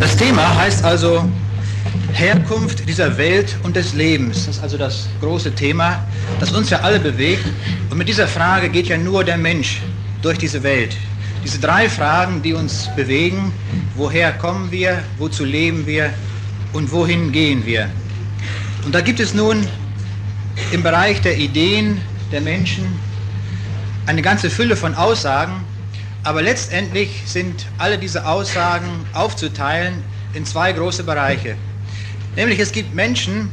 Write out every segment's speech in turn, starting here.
Das Thema heißt also Herkunft dieser Welt und des Lebens. Das ist also das große Thema, das uns ja alle bewegt. Und mit dieser Frage geht ja nur der Mensch durch diese Welt. Diese drei Fragen, die uns bewegen, woher kommen wir, wozu leben wir und wohin gehen wir. Und da gibt es nun im Bereich der Ideen der Menschen eine ganze Fülle von Aussagen, aber letztendlich sind alle diese Aussagen aufzuteilen in zwei große Bereiche. Nämlich es gibt Menschen,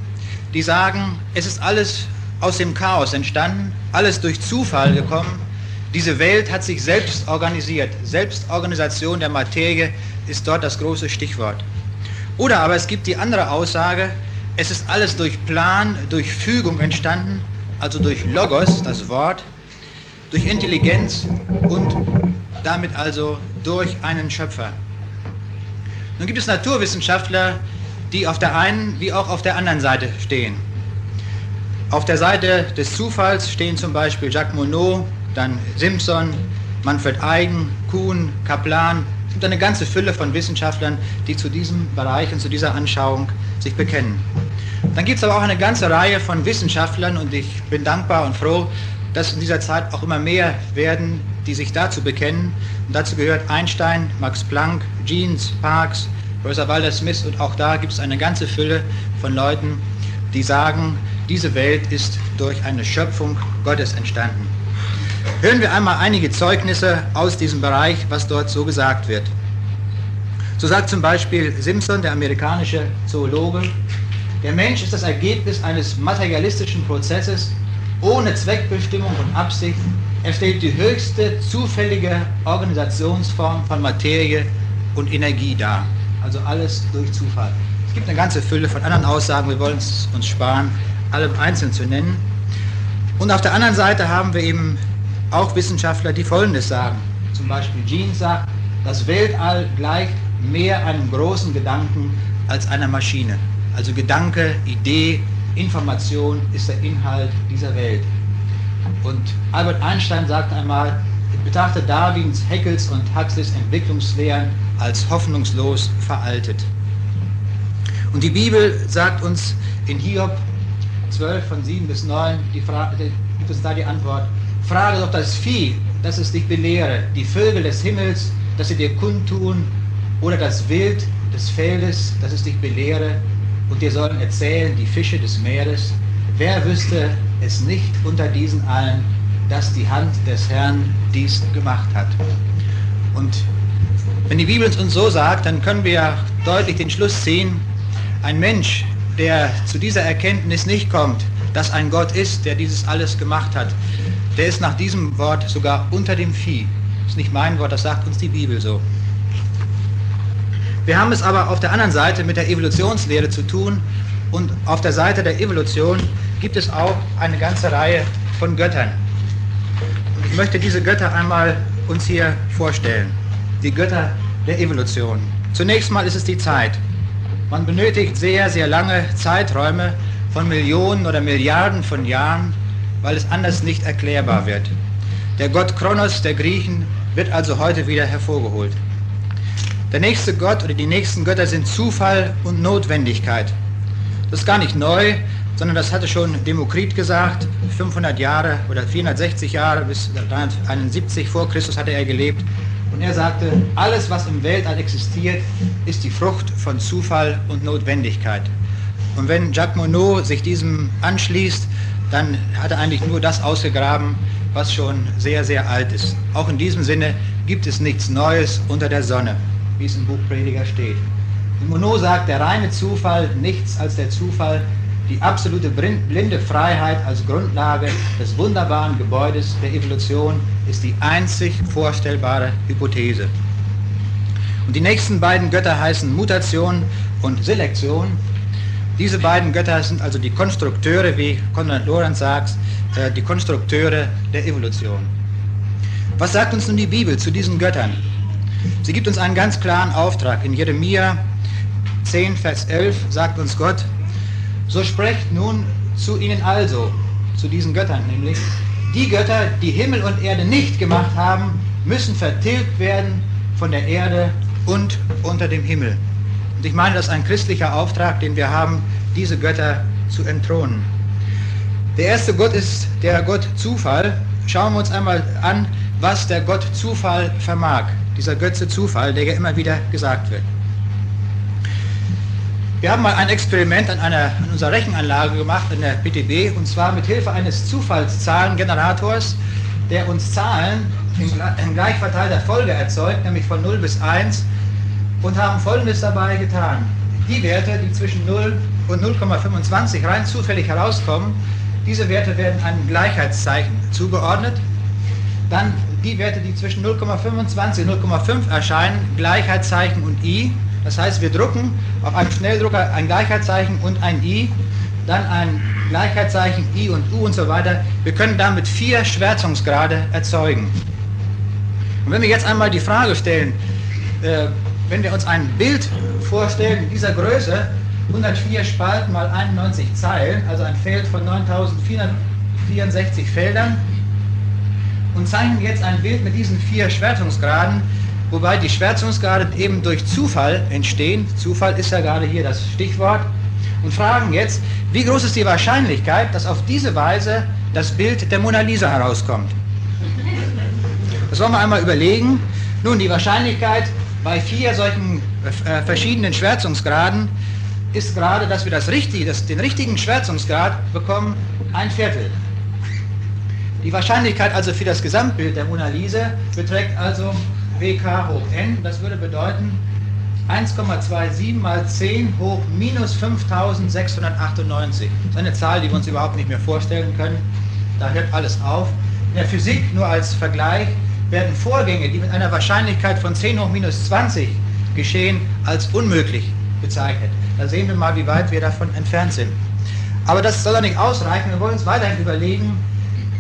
die sagen, es ist alles aus dem Chaos entstanden, alles durch Zufall gekommen. Diese Welt hat sich selbst organisiert. Selbstorganisation der Materie ist dort das große Stichwort. Oder aber es gibt die andere Aussage, es ist alles durch Plan, durch Fügung entstanden, also durch Logos, das Wort, durch Intelligenz und damit also durch einen Schöpfer. Nun gibt es Naturwissenschaftler, die auf der einen wie auch auf der anderen Seite stehen. Auf der Seite des Zufalls stehen zum Beispiel Jacques Monod, dann Simpson, Manfred Eigen, Kuhn, Kaplan. Es gibt eine ganze Fülle von Wissenschaftlern, die zu diesem Bereich und zu dieser Anschauung sich bekennen. Dann gibt es aber auch eine ganze Reihe von Wissenschaftlern und ich bin dankbar und froh, dass in dieser Zeit auch immer mehr werden, die sich dazu bekennen. Und dazu gehört Einstein, Max Planck, Jeans, Parks, Professor Walter Smith und auch da gibt es eine ganze Fülle von Leuten, die sagen, diese Welt ist durch eine Schöpfung Gottes entstanden. Hören wir einmal einige Zeugnisse aus diesem Bereich, was dort so gesagt wird. So sagt zum Beispiel Simpson, der amerikanische Zoologe, der Mensch ist das Ergebnis eines materialistischen Prozesses ohne Zweckbestimmung und Absicht. Er stellt die höchste zufällige Organisationsform von Materie und Energie dar. Also alles durch Zufall. Es gibt eine ganze Fülle von anderen Aussagen, wir wollen es uns sparen, alle einzeln zu nennen. Und auf der anderen Seite haben wir eben auch Wissenschaftler, die Folgendes sagen. Zum Beispiel Jean sagt, das Weltall gleicht mehr einem großen Gedanken als einer Maschine. Also Gedanke, Idee, Information ist der Inhalt dieser Welt. Und Albert Einstein sagt einmal, betrachte Darwins, Haeckels und Huxleys Entwicklungslehren als hoffnungslos veraltet. Und die Bibel sagt uns in Hiob 12 von 7 bis 9, die Frage, gibt uns da die Antwort, frage doch das Vieh, dass es dich belehre, die Vögel des Himmels, dass sie dir kundtun, oder das Wild des Feldes, dass es dich belehre, und dir sollen erzählen die Fische des Meeres. Wer wüsste es nicht unter diesen allen, dass die Hand des Herrn dies gemacht hat? Und wenn die Bibel uns so sagt, dann können wir deutlich den Schluss ziehen, ein Mensch, der zu dieser Erkenntnis nicht kommt, dass ein Gott ist, der dieses alles gemacht hat, der ist nach diesem Wort sogar unter dem Vieh. Das ist nicht mein Wort, das sagt uns die Bibel so. Wir haben es aber auf der anderen Seite mit der Evolutionslehre zu tun und auf der Seite der Evolution gibt es auch eine ganze Reihe von Göttern. Und ich möchte diese Götter einmal uns hier vorstellen. Die Götter der Evolution. Zunächst mal ist es die Zeit. Man benötigt sehr, sehr lange Zeiträume von Millionen oder Milliarden von Jahren, weil es anders nicht erklärbar wird. Der Gott Kronos der Griechen wird also heute wieder hervorgeholt. Der nächste Gott oder die nächsten Götter sind Zufall und Notwendigkeit. Das ist gar nicht neu, sondern das hatte schon Demokrit gesagt, 500 Jahre oder 460 Jahre bis 371 vor Christus hatte er gelebt. Und er sagte, alles, was im Weltall existiert, ist die Frucht von Zufall und Notwendigkeit. Und wenn Jacques Monod sich diesem anschließt, dann hat er eigentlich nur das ausgegraben, was schon sehr, sehr alt ist. Auch in diesem Sinne gibt es nichts Neues unter der Sonne wie es im Buch Prediger steht. Und Monod sagt, der reine Zufall, nichts als der Zufall, die absolute blinde Freiheit als Grundlage des wunderbaren Gebäudes der Evolution ist die einzig vorstellbare Hypothese. Und die nächsten beiden Götter heißen Mutation und Selektion. Diese beiden Götter sind also die Konstrukteure, wie Konrad Lorenz sagt, äh, die Konstrukteure der Evolution. Was sagt uns nun die Bibel zu diesen Göttern? Sie gibt uns einen ganz klaren Auftrag. In Jeremia 10, Vers 11 sagt uns Gott, so sprecht nun zu ihnen also, zu diesen Göttern nämlich, die Götter, die Himmel und Erde nicht gemacht haben, müssen vertilgt werden von der Erde und unter dem Himmel. Und ich meine, das ist ein christlicher Auftrag, den wir haben, diese Götter zu entthronen. Der erste Gott ist der Gott Zufall. Schauen wir uns einmal an, was der Gott Zufall vermag. Dieser Götze Zufall, der ja immer wieder gesagt wird. Wir haben mal ein Experiment an, einer, an unserer Rechenanlage gemacht, in der PTB, und zwar mit Hilfe eines Zufallszahlengenerators, der uns Zahlen in, in gleich Folge erzeugt, nämlich von 0 bis 1, und haben Folgendes dabei getan. Die Werte, die zwischen 0 und 0,25 rein zufällig herauskommen, diese Werte werden einem Gleichheitszeichen zugeordnet. Dann die Werte, die zwischen 0,25 und 0,5 erscheinen, Gleichheitszeichen und i. Das heißt, wir drucken auf einem Schnelldrucker ein Gleichheitszeichen und ein i, dann ein Gleichheitszeichen i und u und so weiter. Wir können damit vier Schwärzungsgrade erzeugen. Und wenn wir jetzt einmal die Frage stellen, äh, wenn wir uns ein Bild vorstellen dieser Größe, 104 Spalten mal 91 Zeilen, also ein Feld von 9464 Feldern, und zeichnen jetzt ein Bild mit diesen vier Schwärzungsgraden, wobei die Schwärzungsgrade eben durch Zufall entstehen. Zufall ist ja gerade hier das Stichwort. Und fragen jetzt, wie groß ist die Wahrscheinlichkeit, dass auf diese Weise das Bild der Mona Lisa herauskommt? Das wollen wir einmal überlegen. Nun, die Wahrscheinlichkeit bei vier solchen äh, verschiedenen Schwärzungsgraden ist gerade, dass wir das richtige, das, den richtigen Schwärzungsgrad bekommen, ein Viertel. Die Wahrscheinlichkeit also für das Gesamtbild der Mona Lisa beträgt also WK hoch n. Das würde bedeuten 1,27 mal 10 hoch minus 5698. Das ist eine Zahl, die wir uns überhaupt nicht mehr vorstellen können. Da hört alles auf. In der Physik, nur als Vergleich, werden Vorgänge, die mit einer Wahrscheinlichkeit von 10 hoch minus 20 geschehen, als unmöglich bezeichnet. Da sehen wir mal, wie weit wir davon entfernt sind. Aber das soll doch nicht ausreichen. Wir wollen uns weiterhin überlegen,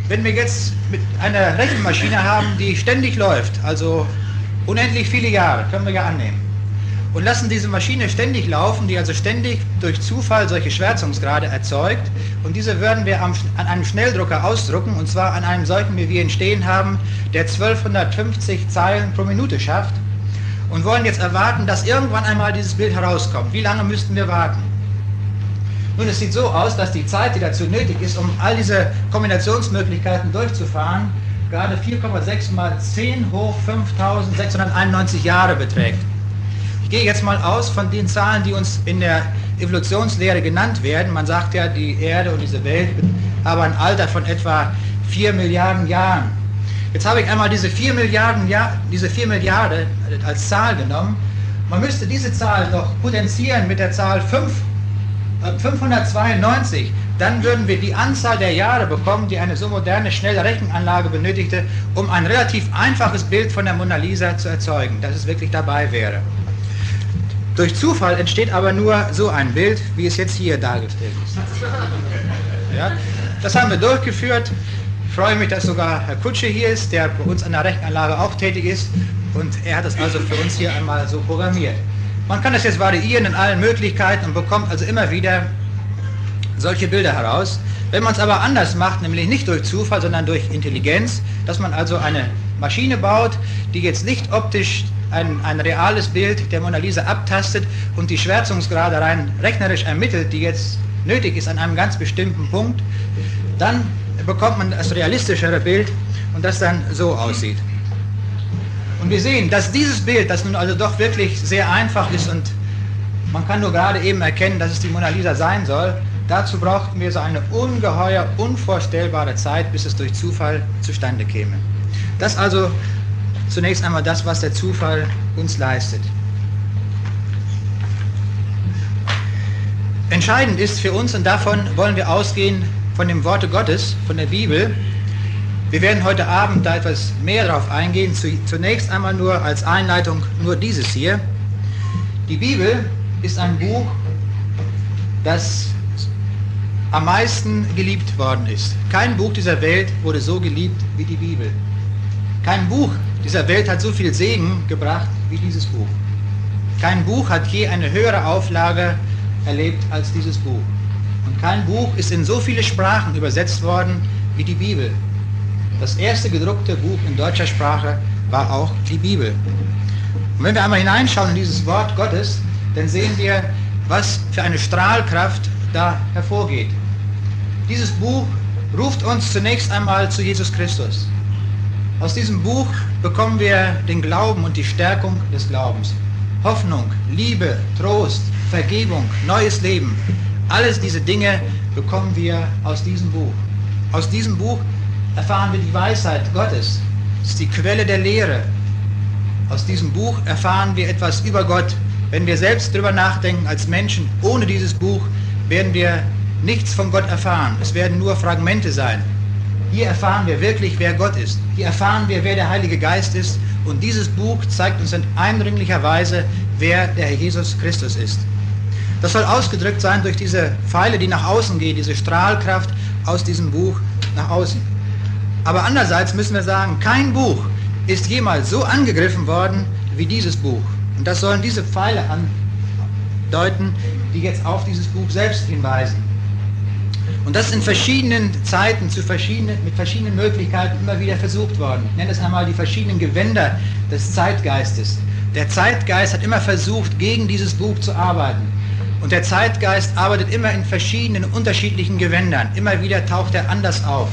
wenn wir jetzt mit einer Rechenmaschine haben, die ständig läuft, also unendlich viele Jahre, können wir ja annehmen, und lassen diese Maschine ständig laufen, die also ständig durch Zufall solche Schwärzungsgrade erzeugt. Und diese würden wir am, an einem Schnelldrucker ausdrucken, und zwar an einem solchen, wie wir ihn stehen haben, der 1250 Zeilen pro Minute schafft. Und wollen jetzt erwarten, dass irgendwann einmal dieses Bild herauskommt. Wie lange müssten wir warten? Nun, es sieht so aus, dass die Zeit, die dazu nötig ist, um all diese Kombinationsmöglichkeiten durchzufahren, gerade 4,6 mal 10 hoch 5691 Jahre beträgt. Ich gehe jetzt mal aus von den Zahlen, die uns in der Evolutionslehre genannt werden. Man sagt ja, die Erde und diese Welt haben ein Alter von etwa 4 Milliarden Jahren. Jetzt habe ich einmal diese 4 Milliarden, Jahr, diese 4 Milliarden als Zahl genommen. Man müsste diese Zahl noch potenzieren mit der Zahl 5, äh, 592. Dann würden wir die Anzahl der Jahre bekommen, die eine so moderne, schnelle Rechenanlage benötigte, um ein relativ einfaches Bild von der Mona Lisa zu erzeugen, dass es wirklich dabei wäre. Durch Zufall entsteht aber nur so ein Bild, wie es jetzt hier dargestellt ist. Ja, das haben wir durchgeführt. Ich freue mich, dass sogar Herr Kutsche hier ist, der bei uns an der Rechenanlage auch tätig ist. Und er hat das also für uns hier einmal so programmiert. Man kann das jetzt variieren in allen Möglichkeiten und bekommt also immer wieder solche Bilder heraus. Wenn man es aber anders macht, nämlich nicht durch Zufall, sondern durch Intelligenz, dass man also eine Maschine baut, die jetzt nicht optisch ein, ein reales Bild der Mona Lisa abtastet und die Schwärzungsgrade rein rechnerisch ermittelt, die jetzt nötig ist an einem ganz bestimmten Punkt, dann bekommt man das realistischere Bild und das dann so aussieht. Und wir sehen, dass dieses Bild, das nun also doch wirklich sehr einfach ist und man kann nur gerade eben erkennen, dass es die Mona Lisa sein soll, dazu brauchten wir so eine ungeheuer, unvorstellbare Zeit, bis es durch Zufall zustande käme. Das also zunächst einmal das, was der Zufall uns leistet. Entscheidend ist für uns, und davon wollen wir ausgehen, von dem Worte Gottes, von der Bibel. Wir werden heute Abend da etwas mehr darauf eingehen. Zunächst einmal nur als Einleitung nur dieses hier. Die Bibel ist ein Buch, das am meisten geliebt worden ist. Kein Buch dieser Welt wurde so geliebt wie die Bibel. Kein Buch dieser Welt hat so viel Segen gebracht wie dieses Buch. Kein Buch hat je eine höhere Auflage erlebt als dieses Buch. Und kein Buch ist in so viele Sprachen übersetzt worden wie die Bibel. Das erste gedruckte Buch in deutscher Sprache war auch die Bibel. Und wenn wir einmal hineinschauen in dieses Wort Gottes, dann sehen wir, was für eine Strahlkraft da hervorgeht. Dieses Buch ruft uns zunächst einmal zu Jesus Christus. Aus diesem Buch bekommen wir den Glauben und die Stärkung des Glaubens. Hoffnung, Liebe, Trost, Vergebung, neues Leben. Alles diese Dinge bekommen wir aus diesem Buch. Aus diesem Buch erfahren wir die Weisheit Gottes. Es ist die Quelle der Lehre. Aus diesem Buch erfahren wir etwas über Gott. Wenn wir selbst darüber nachdenken als Menschen, ohne dieses Buch werden wir nichts von Gott erfahren. Es werden nur Fragmente sein. Hier erfahren wir wirklich, wer Gott ist. Hier erfahren wir, wer der Heilige Geist ist. Und dieses Buch zeigt uns in eindringlicher Weise, wer der Herr Jesus Christus ist. Das soll ausgedrückt sein durch diese Pfeile, die nach außen gehen, diese Strahlkraft aus diesem Buch nach außen. Aber andererseits müssen wir sagen, kein Buch ist jemals so angegriffen worden wie dieses Buch. Und das sollen diese Pfeile andeuten, die jetzt auf dieses Buch selbst hinweisen. Und das ist in verschiedenen Zeiten zu verschiedenen, mit verschiedenen Möglichkeiten immer wieder versucht worden. Ich nenne es einmal die verschiedenen Gewänder des Zeitgeistes. Der Zeitgeist hat immer versucht, gegen dieses Buch zu arbeiten. Und der Zeitgeist arbeitet immer in verschiedenen, unterschiedlichen Gewändern. Immer wieder taucht er anders auf.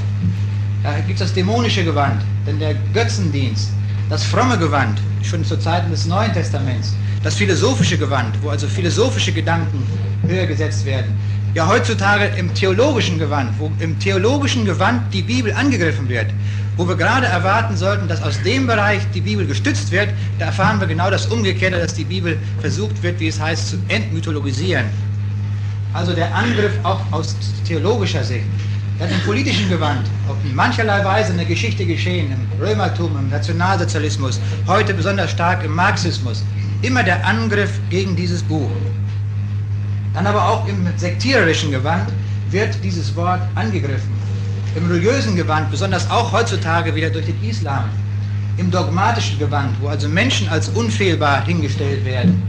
Da gibt es das dämonische Gewand, denn der Götzendienst, das fromme Gewand, schon zu Zeiten des Neuen Testaments, das philosophische Gewand, wo also philosophische Gedanken höher gesetzt werden. Ja, heutzutage im theologischen Gewand, wo im theologischen Gewand die Bibel angegriffen wird, wo wir gerade erwarten sollten, dass aus dem Bereich die Bibel gestützt wird, da erfahren wir genau das Umgekehrte, dass die Bibel versucht wird, wie es heißt, zu entmythologisieren. Also der Angriff auch aus theologischer Sicht. Dann im politischen Gewand, auf mancherlei Weise in der Geschichte geschehen, im Römertum, im Nationalsozialismus, heute besonders stark im Marxismus. Immer der Angriff gegen dieses Buch. Dann aber auch im sektiererischen Gewand wird dieses Wort angegriffen im religiösen Gewand, besonders auch heutzutage wieder durch den Islam, im dogmatischen Gewand, wo also Menschen als unfehlbar hingestellt werden.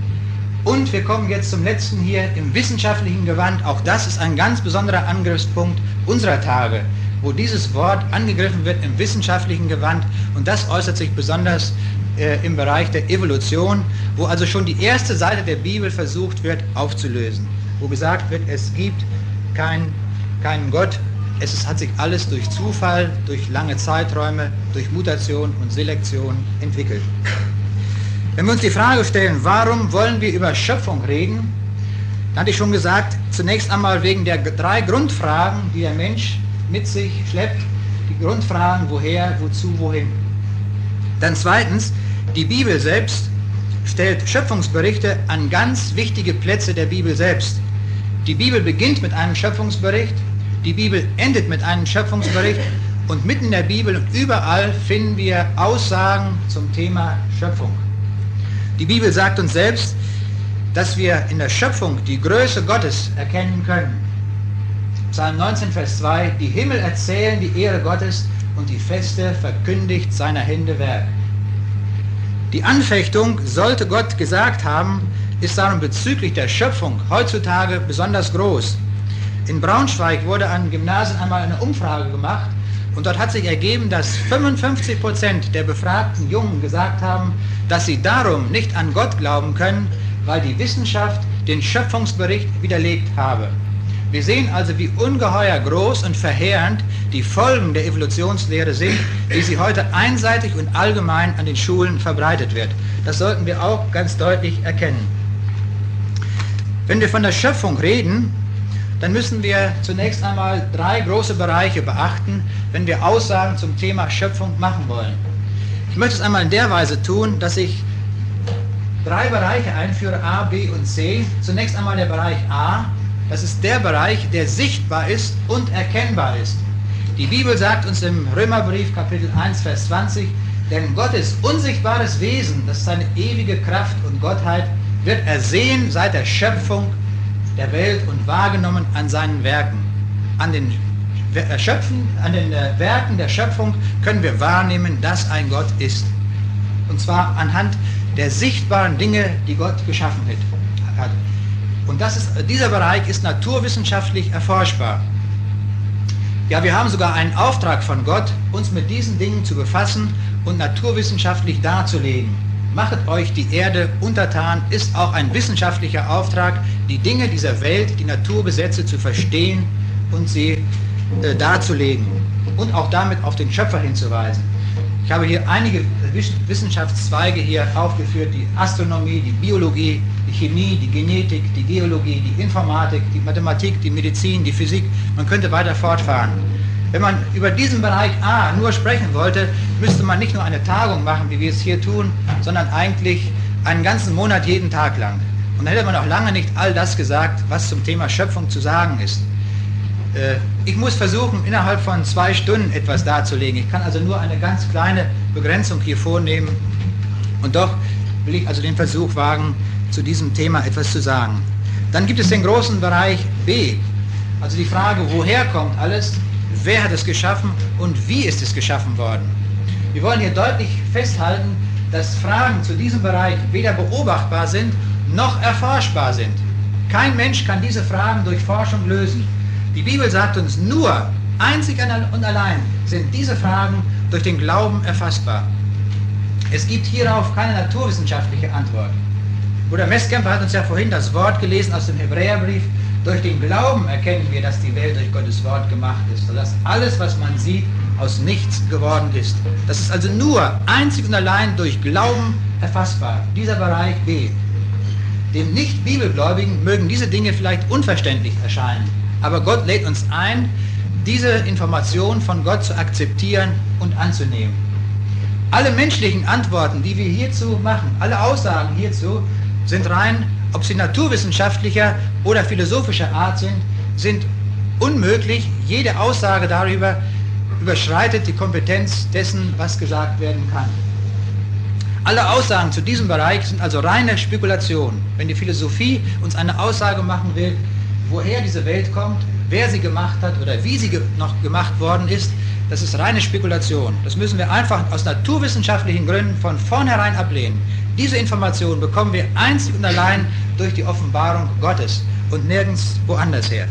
Und wir kommen jetzt zum letzten hier im wissenschaftlichen Gewand. Auch das ist ein ganz besonderer Angriffspunkt unserer Tage, wo dieses Wort angegriffen wird im wissenschaftlichen Gewand. Und das äußert sich besonders äh, im Bereich der Evolution, wo also schon die erste Seite der Bibel versucht wird aufzulösen, wo gesagt wird, es gibt keinen kein Gott, es hat sich alles durch Zufall, durch lange Zeiträume, durch Mutation und Selektion entwickelt. Wenn wir uns die Frage stellen, warum wollen wir über Schöpfung reden, dann hatte ich schon gesagt, zunächst einmal wegen der drei Grundfragen, die der Mensch mit sich schleppt. Die Grundfragen, woher, wozu, wohin. Dann zweitens, die Bibel selbst stellt Schöpfungsberichte an ganz wichtige Plätze der Bibel selbst. Die Bibel beginnt mit einem Schöpfungsbericht, die Bibel endet mit einem Schöpfungsbericht und mitten in der Bibel und überall finden wir Aussagen zum Thema Schöpfung. Die Bibel sagt uns selbst, dass wir in der Schöpfung die Größe Gottes erkennen können. Psalm 19, Vers 2, die Himmel erzählen die Ehre Gottes und die Feste verkündigt seiner Hände Werk. Die Anfechtung, sollte Gott gesagt haben, ist darum bezüglich der Schöpfung heutzutage besonders groß. In Braunschweig wurde an Gymnasien einmal eine Umfrage gemacht und dort hat sich ergeben, dass 55 Prozent der befragten Jungen gesagt haben, dass sie darum nicht an Gott glauben können, weil die Wissenschaft den Schöpfungsbericht widerlegt habe. Wir sehen also, wie ungeheuer groß und verheerend die Folgen der Evolutionslehre sind, wie sie heute einseitig und allgemein an den Schulen verbreitet wird. Das sollten wir auch ganz deutlich erkennen. Wenn wir von der Schöpfung reden, dann müssen wir zunächst einmal drei große Bereiche beachten, wenn wir Aussagen zum Thema Schöpfung machen wollen. Ich möchte es einmal in der Weise tun, dass ich drei Bereiche einführe, A, B und C. Zunächst einmal der Bereich A, das ist der Bereich, der sichtbar ist und erkennbar ist. Die Bibel sagt uns im Römerbrief Kapitel 1, Vers 20, denn Gottes unsichtbares Wesen, das ist seine ewige Kraft und Gottheit, wird ersehen seit der Schöpfung der Welt und wahrgenommen an seinen Werken. An den Schöpfen, an den äh, Werken der Schöpfung können wir wahrnehmen, dass ein Gott ist. Und zwar anhand der sichtbaren Dinge, die Gott geschaffen hat. Und das ist, dieser Bereich ist naturwissenschaftlich erforschbar. Ja, wir haben sogar einen Auftrag von Gott, uns mit diesen Dingen zu befassen und naturwissenschaftlich darzulegen. Machet euch die Erde untertan, ist auch ein wissenschaftlicher Auftrag, die Dinge dieser Welt, die Naturgesetze zu verstehen und sie äh, darzulegen und auch damit auf den Schöpfer hinzuweisen. Ich habe hier einige Wissenschaftszweige hier aufgeführt, die Astronomie, die Biologie, die Chemie, die Genetik, die Geologie, die Informatik, die Mathematik, die Medizin, die Physik. Man könnte weiter fortfahren. Wenn man über diesen Bereich A nur sprechen wollte, müsste man nicht nur eine Tagung machen, wie wir es hier tun, sondern eigentlich einen ganzen Monat jeden Tag lang. Und dann hätte man auch lange nicht all das gesagt, was zum Thema Schöpfung zu sagen ist. Äh, ich muss versuchen, innerhalb von zwei Stunden etwas darzulegen. Ich kann also nur eine ganz kleine Begrenzung hier vornehmen. Und doch will ich also den Versuch wagen, zu diesem Thema etwas zu sagen. Dann gibt es den großen Bereich B, also die Frage, woher kommt alles, wer hat es geschaffen und wie ist es geschaffen worden. Wir wollen hier deutlich festhalten, dass Fragen zu diesem Bereich weder beobachtbar sind noch erforschbar sind. Kein Mensch kann diese Fragen durch Forschung lösen. Die Bibel sagt uns nur, einzig und allein sind diese Fragen durch den Glauben erfassbar. Es gibt hierauf keine naturwissenschaftliche Antwort. Bruder Messkämper hat uns ja vorhin das Wort gelesen aus dem Hebräerbrief. Durch den Glauben erkennen wir, dass die Welt durch Gottes Wort gemacht ist, sodass alles, was man sieht, aus nichts geworden ist. Das ist also nur einzig und allein durch Glauben erfassbar. Dieser Bereich B. Dem Nicht-Bibelgläubigen mögen diese Dinge vielleicht unverständlich erscheinen. Aber Gott lädt uns ein, diese Information von Gott zu akzeptieren und anzunehmen. Alle menschlichen Antworten, die wir hierzu machen, alle Aussagen hierzu, sind rein, ob sie naturwissenschaftlicher oder philosophischer Art sind, sind unmöglich. Jede Aussage darüber überschreitet die Kompetenz dessen, was gesagt werden kann. Alle Aussagen zu diesem Bereich sind also reine Spekulation. Wenn die Philosophie uns eine Aussage machen will, woher diese Welt kommt, wer sie gemacht hat oder wie sie ge noch gemacht worden ist, das ist reine Spekulation. Das müssen wir einfach aus naturwissenschaftlichen Gründen von vornherein ablehnen. Diese Information bekommen wir einzig und allein durch die Offenbarung Gottes und nirgends woanders her.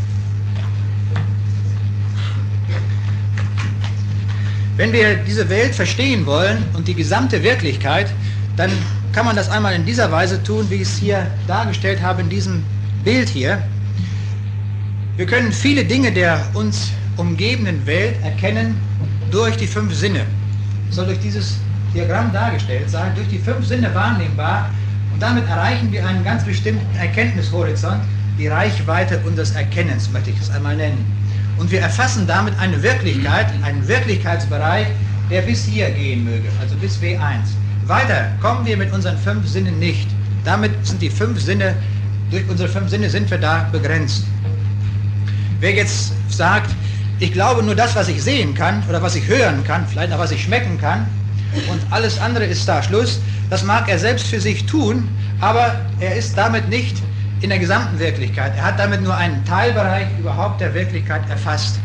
Wenn wir diese Welt verstehen wollen und die gesamte Wirklichkeit, dann kann man das einmal in dieser Weise tun, wie ich es hier dargestellt habe in diesem Bild hier. Wir können viele Dinge der uns umgebenden Welt erkennen durch die fünf Sinne. soll durch dieses Diagramm dargestellt sein, durch die fünf Sinne wahrnehmbar und damit erreichen wir einen ganz bestimmten Erkenntnishorizont, die Reichweite unseres Erkennens, möchte ich es einmal nennen. Und wir erfassen damit eine Wirklichkeit, einen Wirklichkeitsbereich, der bis hier gehen möge, also bis W1. Weiter kommen wir mit unseren fünf Sinnen nicht. Damit sind die fünf Sinne, durch unsere fünf Sinne sind wir da begrenzt. Wer jetzt sagt, ich glaube nur das, was ich sehen kann oder was ich hören kann, vielleicht auch was ich schmecken kann und alles andere ist da Schluss, das mag er selbst für sich tun, aber er ist damit nicht in der gesamten Wirklichkeit. Er hat damit nur einen Teilbereich überhaupt der Wirklichkeit erfasst.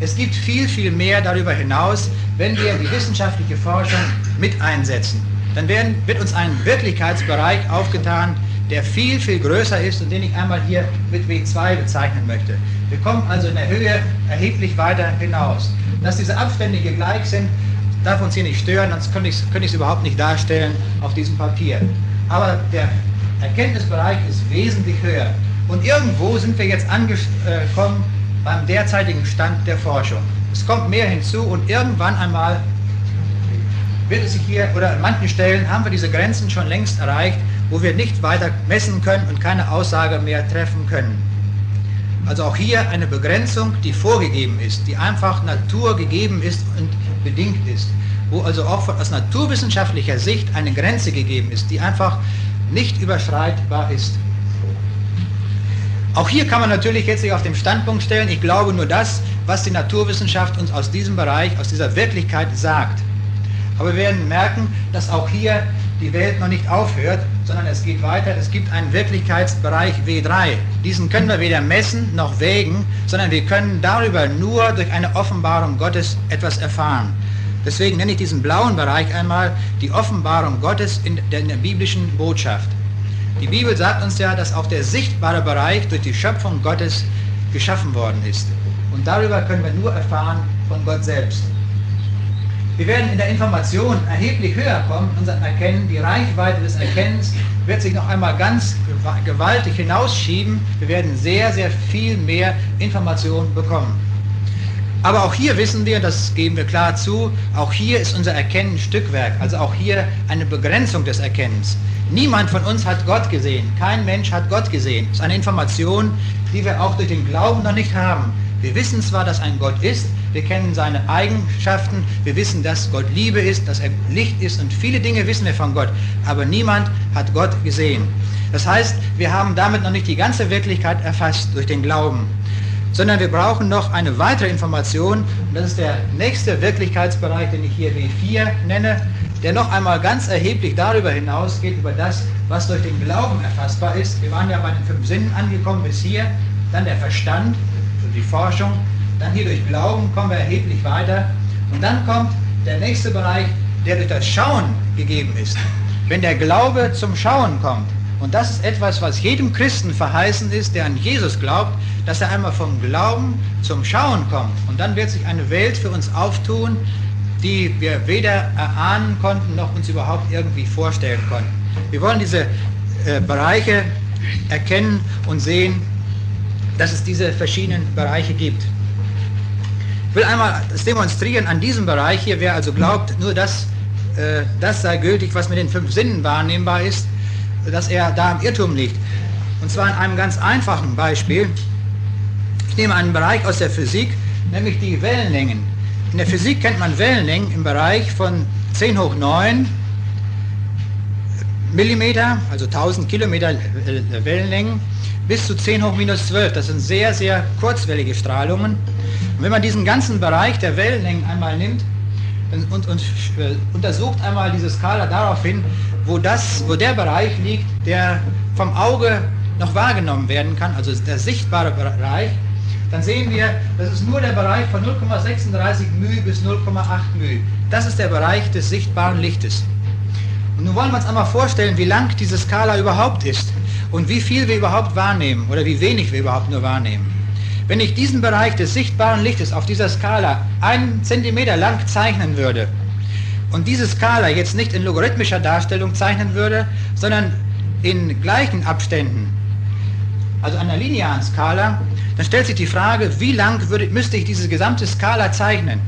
Es gibt viel, viel mehr darüber hinaus, wenn wir die wissenschaftliche Forschung mit einsetzen. Dann werden, wird uns ein Wirklichkeitsbereich aufgetan, der viel, viel größer ist und den ich einmal hier mit W2 bezeichnen möchte. Wir kommen also in der Höhe erheblich weiter hinaus. Dass diese Abstände hier gleich sind, darf uns hier nicht stören, sonst könnte ich, könnte es überhaupt nicht darstellen auf diesem Papier. Aber der Erkenntnisbereich ist wesentlich höher. Und irgendwo sind wir jetzt angekommen beim derzeitigen Stand der Forschung. Es kommt mehr hinzu und irgendwann einmal wird es sich hier, oder an manchen Stellen haben wir diese Grenzen schon längst erreicht, wo wir nicht weiter messen können und keine Aussage mehr treffen können. Also auch hier eine Begrenzung, die vorgegeben ist, die einfach naturgegeben ist und bedingt ist, wo also auch aus naturwissenschaftlicher Sicht eine Grenze gegeben ist, die einfach nicht überschreitbar ist. Auch hier kann man natürlich jetzt sich auf den Standpunkt stellen, ich glaube nur das, was die Naturwissenschaft uns aus diesem Bereich, aus dieser Wirklichkeit sagt. Aber wir werden merken, dass auch hier die Welt noch nicht aufhört, sondern es geht weiter. Es gibt einen Wirklichkeitsbereich W3. Diesen können wir weder messen noch wägen, sondern wir können darüber nur durch eine Offenbarung Gottes etwas erfahren. Deswegen nenne ich diesen blauen Bereich einmal die Offenbarung Gottes in der, in der biblischen Botschaft. Die Bibel sagt uns ja, dass auch der sichtbare Bereich durch die Schöpfung Gottes geschaffen worden ist. Und darüber können wir nur erfahren von Gott selbst. Wir werden in der Information erheblich höher kommen, unser Erkennen, die Reichweite des Erkennens wird sich noch einmal ganz gewaltig hinausschieben. Wir werden sehr, sehr viel mehr Information bekommen. Aber auch hier wissen wir, das geben wir klar zu, auch hier ist unser Erkennen Stückwerk, also auch hier eine Begrenzung des Erkennens. Niemand von uns hat Gott gesehen, kein Mensch hat Gott gesehen. Das ist eine Information, die wir auch durch den Glauben noch nicht haben. Wir wissen zwar, dass ein Gott ist, wir kennen seine Eigenschaften, wir wissen, dass Gott Liebe ist, dass er Licht ist und viele Dinge wissen wir von Gott, aber niemand hat Gott gesehen. Das heißt, wir haben damit noch nicht die ganze Wirklichkeit erfasst durch den Glauben, sondern wir brauchen noch eine weitere Information und das ist der nächste Wirklichkeitsbereich, den ich hier W4 nenne, der noch einmal ganz erheblich darüber hinausgeht, über das, was durch den Glauben erfassbar ist. Wir waren ja bei den fünf Sinnen angekommen bis hier, dann der Verstand, die Forschung. Dann hier durch Glauben kommen wir erheblich weiter. Und dann kommt der nächste Bereich, der durch das Schauen gegeben ist. Wenn der Glaube zum Schauen kommt, und das ist etwas, was jedem Christen verheißen ist, der an Jesus glaubt, dass er einmal vom Glauben zum Schauen kommt. Und dann wird sich eine Welt für uns auftun, die wir weder erahnen konnten noch uns überhaupt irgendwie vorstellen konnten. Wir wollen diese äh, Bereiche erkennen und sehen, dass es diese verschiedenen Bereiche gibt. Ich will einmal das demonstrieren an diesem Bereich hier, wer also glaubt, nur das, äh, das sei gültig, was mit den fünf Sinnen wahrnehmbar ist, dass er da im Irrtum liegt. Und zwar in einem ganz einfachen Beispiel. Ich nehme einen Bereich aus der Physik, nämlich die Wellenlängen. In der Physik kennt man Wellenlängen im Bereich von 10 hoch 9 Millimeter, also 1000 Kilometer Wellenlängen, bis zu 10 hoch minus 12. Das sind sehr, sehr kurzwellige Strahlungen. Und wenn man diesen ganzen Bereich der Wellenlängen einmal nimmt und, und äh, untersucht einmal diese Skala darauf hin, wo, das, wo der Bereich liegt, der vom Auge noch wahrgenommen werden kann, also der sichtbare Bereich, dann sehen wir, das ist nur der Bereich von 0,36 μ bis 0,8 μ. Das ist der Bereich des sichtbaren Lichtes. Und nun wollen wir uns einmal vorstellen, wie lang diese Skala überhaupt ist und wie viel wir überhaupt wahrnehmen oder wie wenig wir überhaupt nur wahrnehmen. Wenn ich diesen Bereich des sichtbaren Lichtes auf dieser Skala einen Zentimeter lang zeichnen würde und diese Skala jetzt nicht in logarithmischer Darstellung zeichnen würde, sondern in gleichen Abständen, also einer linearen Skala, dann stellt sich die Frage, wie lang würde, müsste ich diese gesamte Skala zeichnen?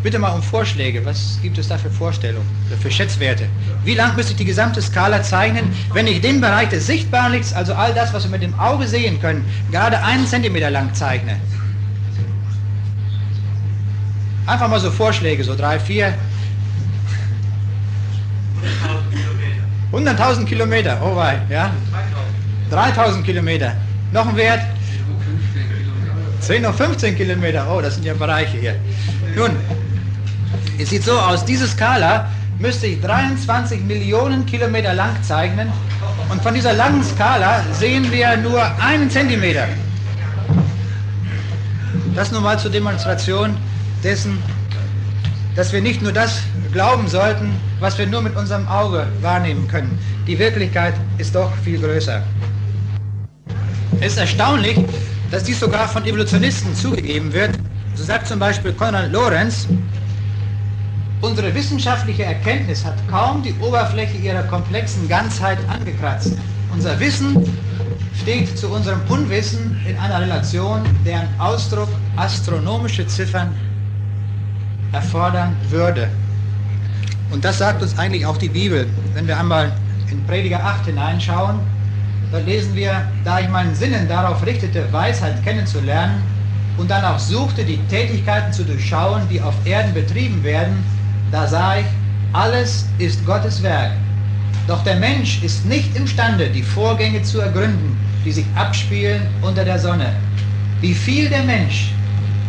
Ich bitte mal um Vorschläge. Was gibt es da für Vorstellungen, für Schätzwerte? Wie lang müsste ich die gesamte Skala zeichnen, wenn ich den Bereich des sichtbaren Lichts, also all das, was wir mit dem Auge sehen können, gerade einen Zentimeter lang zeichne? Einfach mal so Vorschläge, so drei, vier. 100.000 Kilometer, oh wei, ja? 3000 Kilometer. Noch ein Wert? 10 noch 15 Kilometer, oh, das sind ja Bereiche hier. Nun, es sieht so aus, diese Skala müsste ich 23 Millionen Kilometer lang zeichnen und von dieser langen Skala sehen wir nur einen Zentimeter. Das nur mal zur Demonstration dessen, dass wir nicht nur das glauben sollten, was wir nur mit unserem Auge wahrnehmen können. Die Wirklichkeit ist doch viel größer. Es ist erstaunlich, dass dies sogar von Evolutionisten zugegeben wird. So sagt zum Beispiel Konrad Lorenz, Unsere wissenschaftliche Erkenntnis hat kaum die Oberfläche ihrer komplexen Ganzheit angekratzt. Unser Wissen steht zu unserem Unwissen in einer Relation, deren Ausdruck astronomische Ziffern erfordern würde. Und das sagt uns eigentlich auch die Bibel. Wenn wir einmal in Prediger 8 hineinschauen, da lesen wir, da ich meinen Sinnen darauf richtete, Weisheit kennenzulernen und dann auch suchte, die Tätigkeiten zu durchschauen, die auf Erden betrieben werden, da sah ich, alles ist Gottes Werk. Doch der Mensch ist nicht imstande, die Vorgänge zu ergründen, die sich abspielen unter der Sonne. Wie viel der Mensch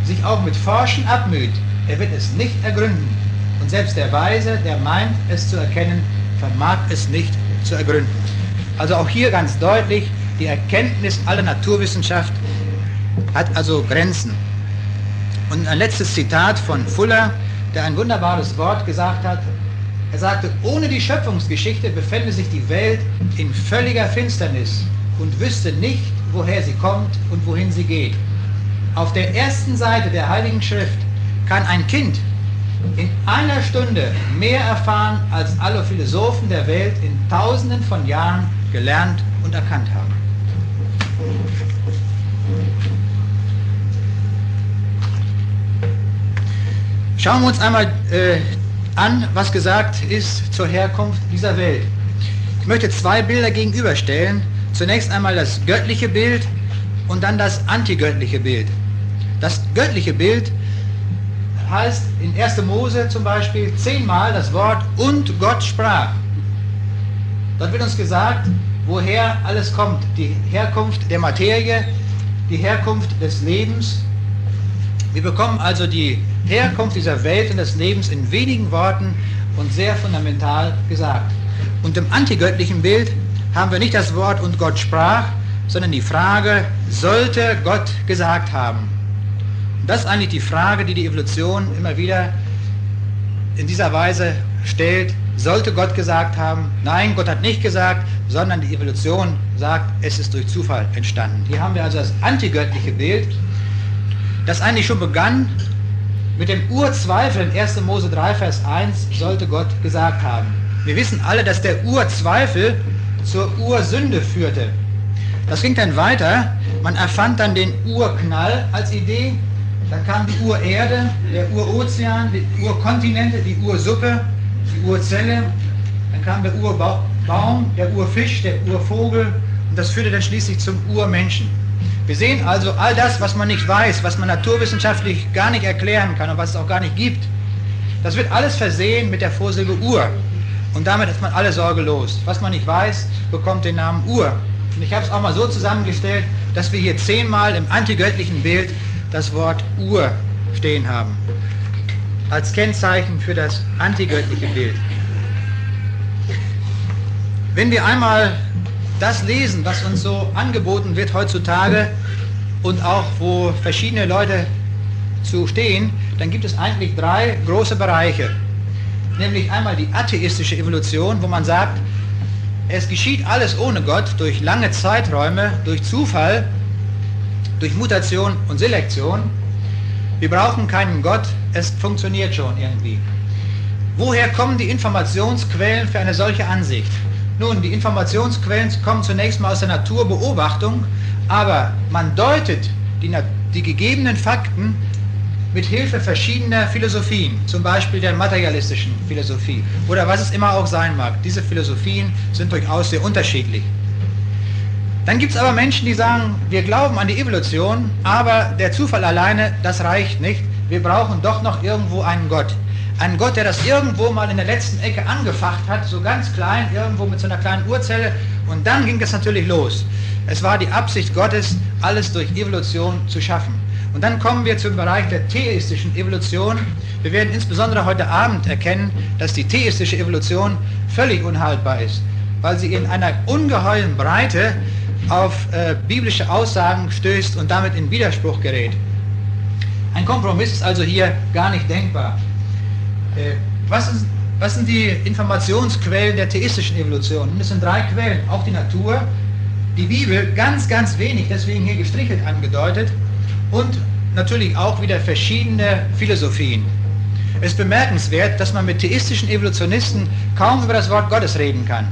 sich auch mit Forschen abmüht, er wird es nicht ergründen. Und selbst der Weise, der meint, es zu erkennen, vermag es nicht zu ergründen. Also auch hier ganz deutlich, die Erkenntnis aller Naturwissenschaft hat also Grenzen. Und ein letztes Zitat von Fuller, der ein wunderbares Wort gesagt hat. Er sagte, ohne die Schöpfungsgeschichte befände sich die Welt in völliger Finsternis und wüsste nicht, woher sie kommt und wohin sie geht. Auf der ersten Seite der Heiligen Schrift kann ein Kind in einer Stunde mehr erfahren, als alle Philosophen der Welt in tausenden von Jahren gelernt und erkannt haben. Schauen wir uns einmal äh, an, was gesagt ist zur Herkunft dieser Welt. Ich möchte zwei Bilder gegenüberstellen. Zunächst einmal das göttliche Bild und dann das antigöttliche Bild. Das göttliche Bild heißt in 1. Mose zum Beispiel zehnmal das Wort und Gott sprach. Dort wird uns gesagt, woher alles kommt. Die Herkunft der Materie, die Herkunft des Lebens. Wir bekommen also die Herkunft dieser Welt und des Lebens in wenigen Worten und sehr fundamental gesagt. Und im antigöttlichen Bild haben wir nicht das Wort und Gott sprach, sondern die Frage, sollte Gott gesagt haben? Und das ist eigentlich die Frage, die die Evolution immer wieder in dieser Weise stellt. Sollte Gott gesagt haben? Nein, Gott hat nicht gesagt, sondern die Evolution sagt, es ist durch Zufall entstanden. Hier haben wir also das antigöttliche Bild, das eigentlich schon begann mit dem Urzweifel in 1. Mose 3, Vers 1, sollte Gott gesagt haben. Wir wissen alle, dass der Urzweifel zur Ursünde führte. Das ging dann weiter. Man erfand dann den Urknall als Idee dann kam die Urerde, der Urozean, die Urkontinente, die Ursuppe, die Urzelle. Dann kam der Urbaum, der Urfisch, der Urvogel. Und das führte dann schließlich zum Urmenschen. Wir sehen also all das, was man nicht weiß, was man naturwissenschaftlich gar nicht erklären kann und was es auch gar nicht gibt. Das wird alles versehen mit der Vorsilbe Ur. Und damit ist man alle Sorge los. Was man nicht weiß, bekommt den Namen Ur. Und ich habe es auch mal so zusammengestellt, dass wir hier zehnmal im antigöttlichen Bild das Wort Ur stehen haben, als Kennzeichen für das antigöttliche Bild. Wenn wir einmal das lesen, was uns so angeboten wird heutzutage und auch wo verschiedene Leute zu stehen, dann gibt es eigentlich drei große Bereiche. Nämlich einmal die atheistische Evolution, wo man sagt, es geschieht alles ohne Gott durch lange Zeiträume, durch Zufall durch Mutation und Selektion. Wir brauchen keinen Gott, es funktioniert schon irgendwie. Woher kommen die Informationsquellen für eine solche Ansicht? Nun, die Informationsquellen kommen zunächst mal aus der Naturbeobachtung, aber man deutet die, die gegebenen Fakten mit Hilfe verschiedener Philosophien, zum Beispiel der materialistischen Philosophie oder was es immer auch sein mag. Diese Philosophien sind durchaus sehr unterschiedlich. Dann gibt es aber Menschen, die sagen, wir glauben an die Evolution, aber der Zufall alleine, das reicht nicht. Wir brauchen doch noch irgendwo einen Gott. Einen Gott, der das irgendwo mal in der letzten Ecke angefacht hat, so ganz klein, irgendwo mit so einer kleinen Urzelle. Und dann ging es natürlich los. Es war die Absicht Gottes, alles durch Evolution zu schaffen. Und dann kommen wir zum Bereich der theistischen Evolution. Wir werden insbesondere heute Abend erkennen, dass die theistische Evolution völlig unhaltbar ist, weil sie in einer ungeheuren Breite auf äh, biblische Aussagen stößt und damit in Widerspruch gerät. Ein Kompromiss ist also hier gar nicht denkbar. Äh, was, ist, was sind die Informationsquellen der theistischen Evolution? Das sind drei Quellen, auch die Natur, die Bibel ganz, ganz wenig, deswegen hier gestrichelt angedeutet und natürlich auch wieder verschiedene Philosophien. Es ist bemerkenswert, dass man mit theistischen Evolutionisten kaum über das Wort Gottes reden kann.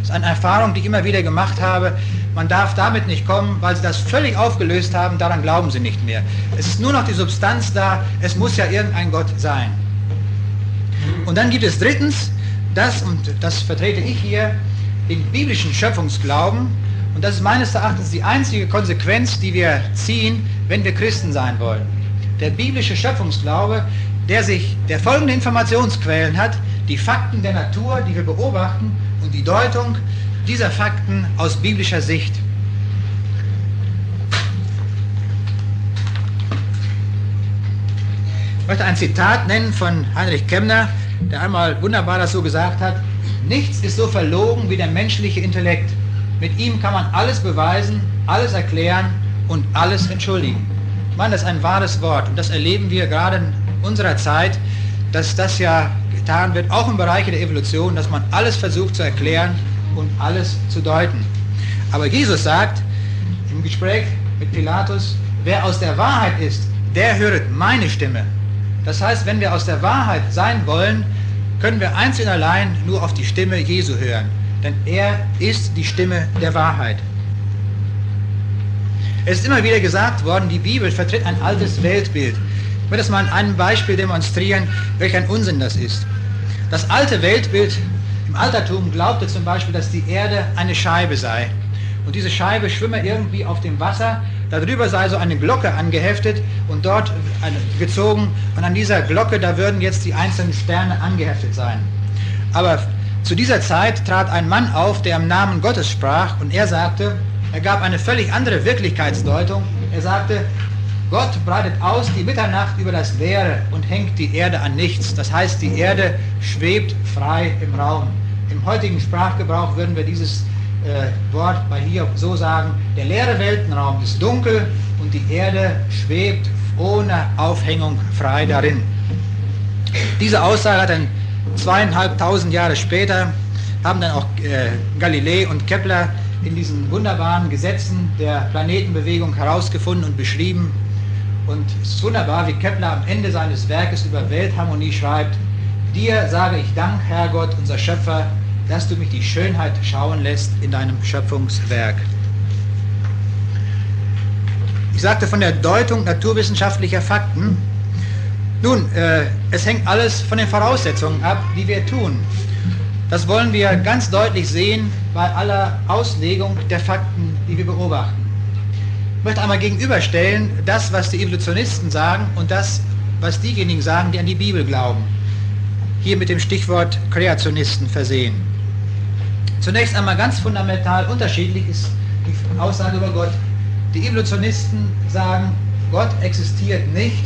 Das ist eine Erfahrung, die ich immer wieder gemacht habe. Man darf damit nicht kommen, weil sie das völlig aufgelöst haben, daran glauben sie nicht mehr. Es ist nur noch die Substanz da, es muss ja irgendein Gott sein. Und dann gibt es drittens das, und das vertrete ich hier, den biblischen Schöpfungsglauben. Und das ist meines Erachtens die einzige Konsequenz, die wir ziehen, wenn wir Christen sein wollen. Der biblische Schöpfungsglaube, der sich der folgende Informationsquellen hat, die Fakten der Natur, die wir beobachten, und die Deutung dieser Fakten aus biblischer Sicht. Möchte ein Zitat nennen von Heinrich Kemner, der einmal wunderbar das so gesagt hat, nichts ist so verlogen wie der menschliche Intellekt. Mit ihm kann man alles beweisen, alles erklären und alles entschuldigen. Ich meine, das ist ein wahres Wort und das erleben wir gerade in unserer Zeit, dass das ja getan wird, auch im Bereich der Evolution, dass man alles versucht zu erklären und alles zu deuten. Aber Jesus sagt im Gespräch mit Pilatus, wer aus der Wahrheit ist, der höret meine Stimme. Das heißt, wenn wir aus der Wahrheit sein wollen, können wir einzeln allein nur auf die Stimme Jesu hören. Denn er ist die Stimme der Wahrheit. Es ist immer wieder gesagt worden, die Bibel vertritt ein altes Weltbild. Ich will das mal an einem Beispiel demonstrieren, welch ein Unsinn das ist. Das alte Weltbild im Altertum glaubte zum Beispiel, dass die Erde eine Scheibe sei. Und diese Scheibe schwimme irgendwie auf dem Wasser. Darüber sei so eine Glocke angeheftet und dort gezogen. Und an dieser Glocke, da würden jetzt die einzelnen Sterne angeheftet sein. Aber zu dieser Zeit trat ein Mann auf, der im Namen Gottes sprach und er sagte, er gab eine völlig andere Wirklichkeitsdeutung. Er sagte, Gott breitet aus die Mitternacht über das Leere und hängt die Erde an nichts. Das heißt, die Erde schwebt frei im Raum. Im heutigen Sprachgebrauch würden wir dieses Wort bei Hiob so sagen, der leere Weltenraum ist dunkel und die Erde schwebt ohne Aufhängung frei darin. Diese Aussage hat dann zweieinhalbtausend Jahre später, haben dann auch äh, Galilei und Kepler in diesen wunderbaren Gesetzen der Planetenbewegung herausgefunden und beschrieben. Und es ist wunderbar, wie Kepler am Ende seines Werkes über Weltharmonie schreibt, dir sage ich Dank, Herrgott, unser Schöpfer, dass du mich die Schönheit schauen lässt in deinem Schöpfungswerk. Ich sagte von der Deutung naturwissenschaftlicher Fakten. Nun, äh, es hängt alles von den Voraussetzungen ab, die wir tun. Das wollen wir ganz deutlich sehen bei aller Auslegung der Fakten, die wir beobachten. Ich möchte einmal gegenüberstellen, das, was die Evolutionisten sagen und das, was diejenigen sagen, die an die Bibel glauben. Hier mit dem Stichwort Kreationisten versehen. Zunächst einmal ganz fundamental unterschiedlich ist die Aussage über Gott. Die Evolutionisten sagen, Gott existiert nicht.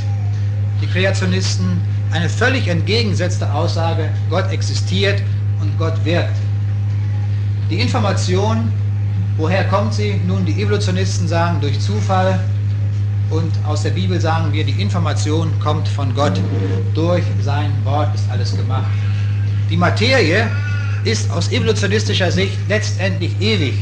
Die Kreationisten eine völlig entgegengesetzte Aussage, Gott existiert und Gott wirkt. Die Information, woher kommt sie? Nun, die Evolutionisten sagen durch Zufall und aus der Bibel sagen wir, die Information kommt von Gott. Durch sein Wort ist alles gemacht. Die Materie ist aus evolutionistischer Sicht letztendlich ewig.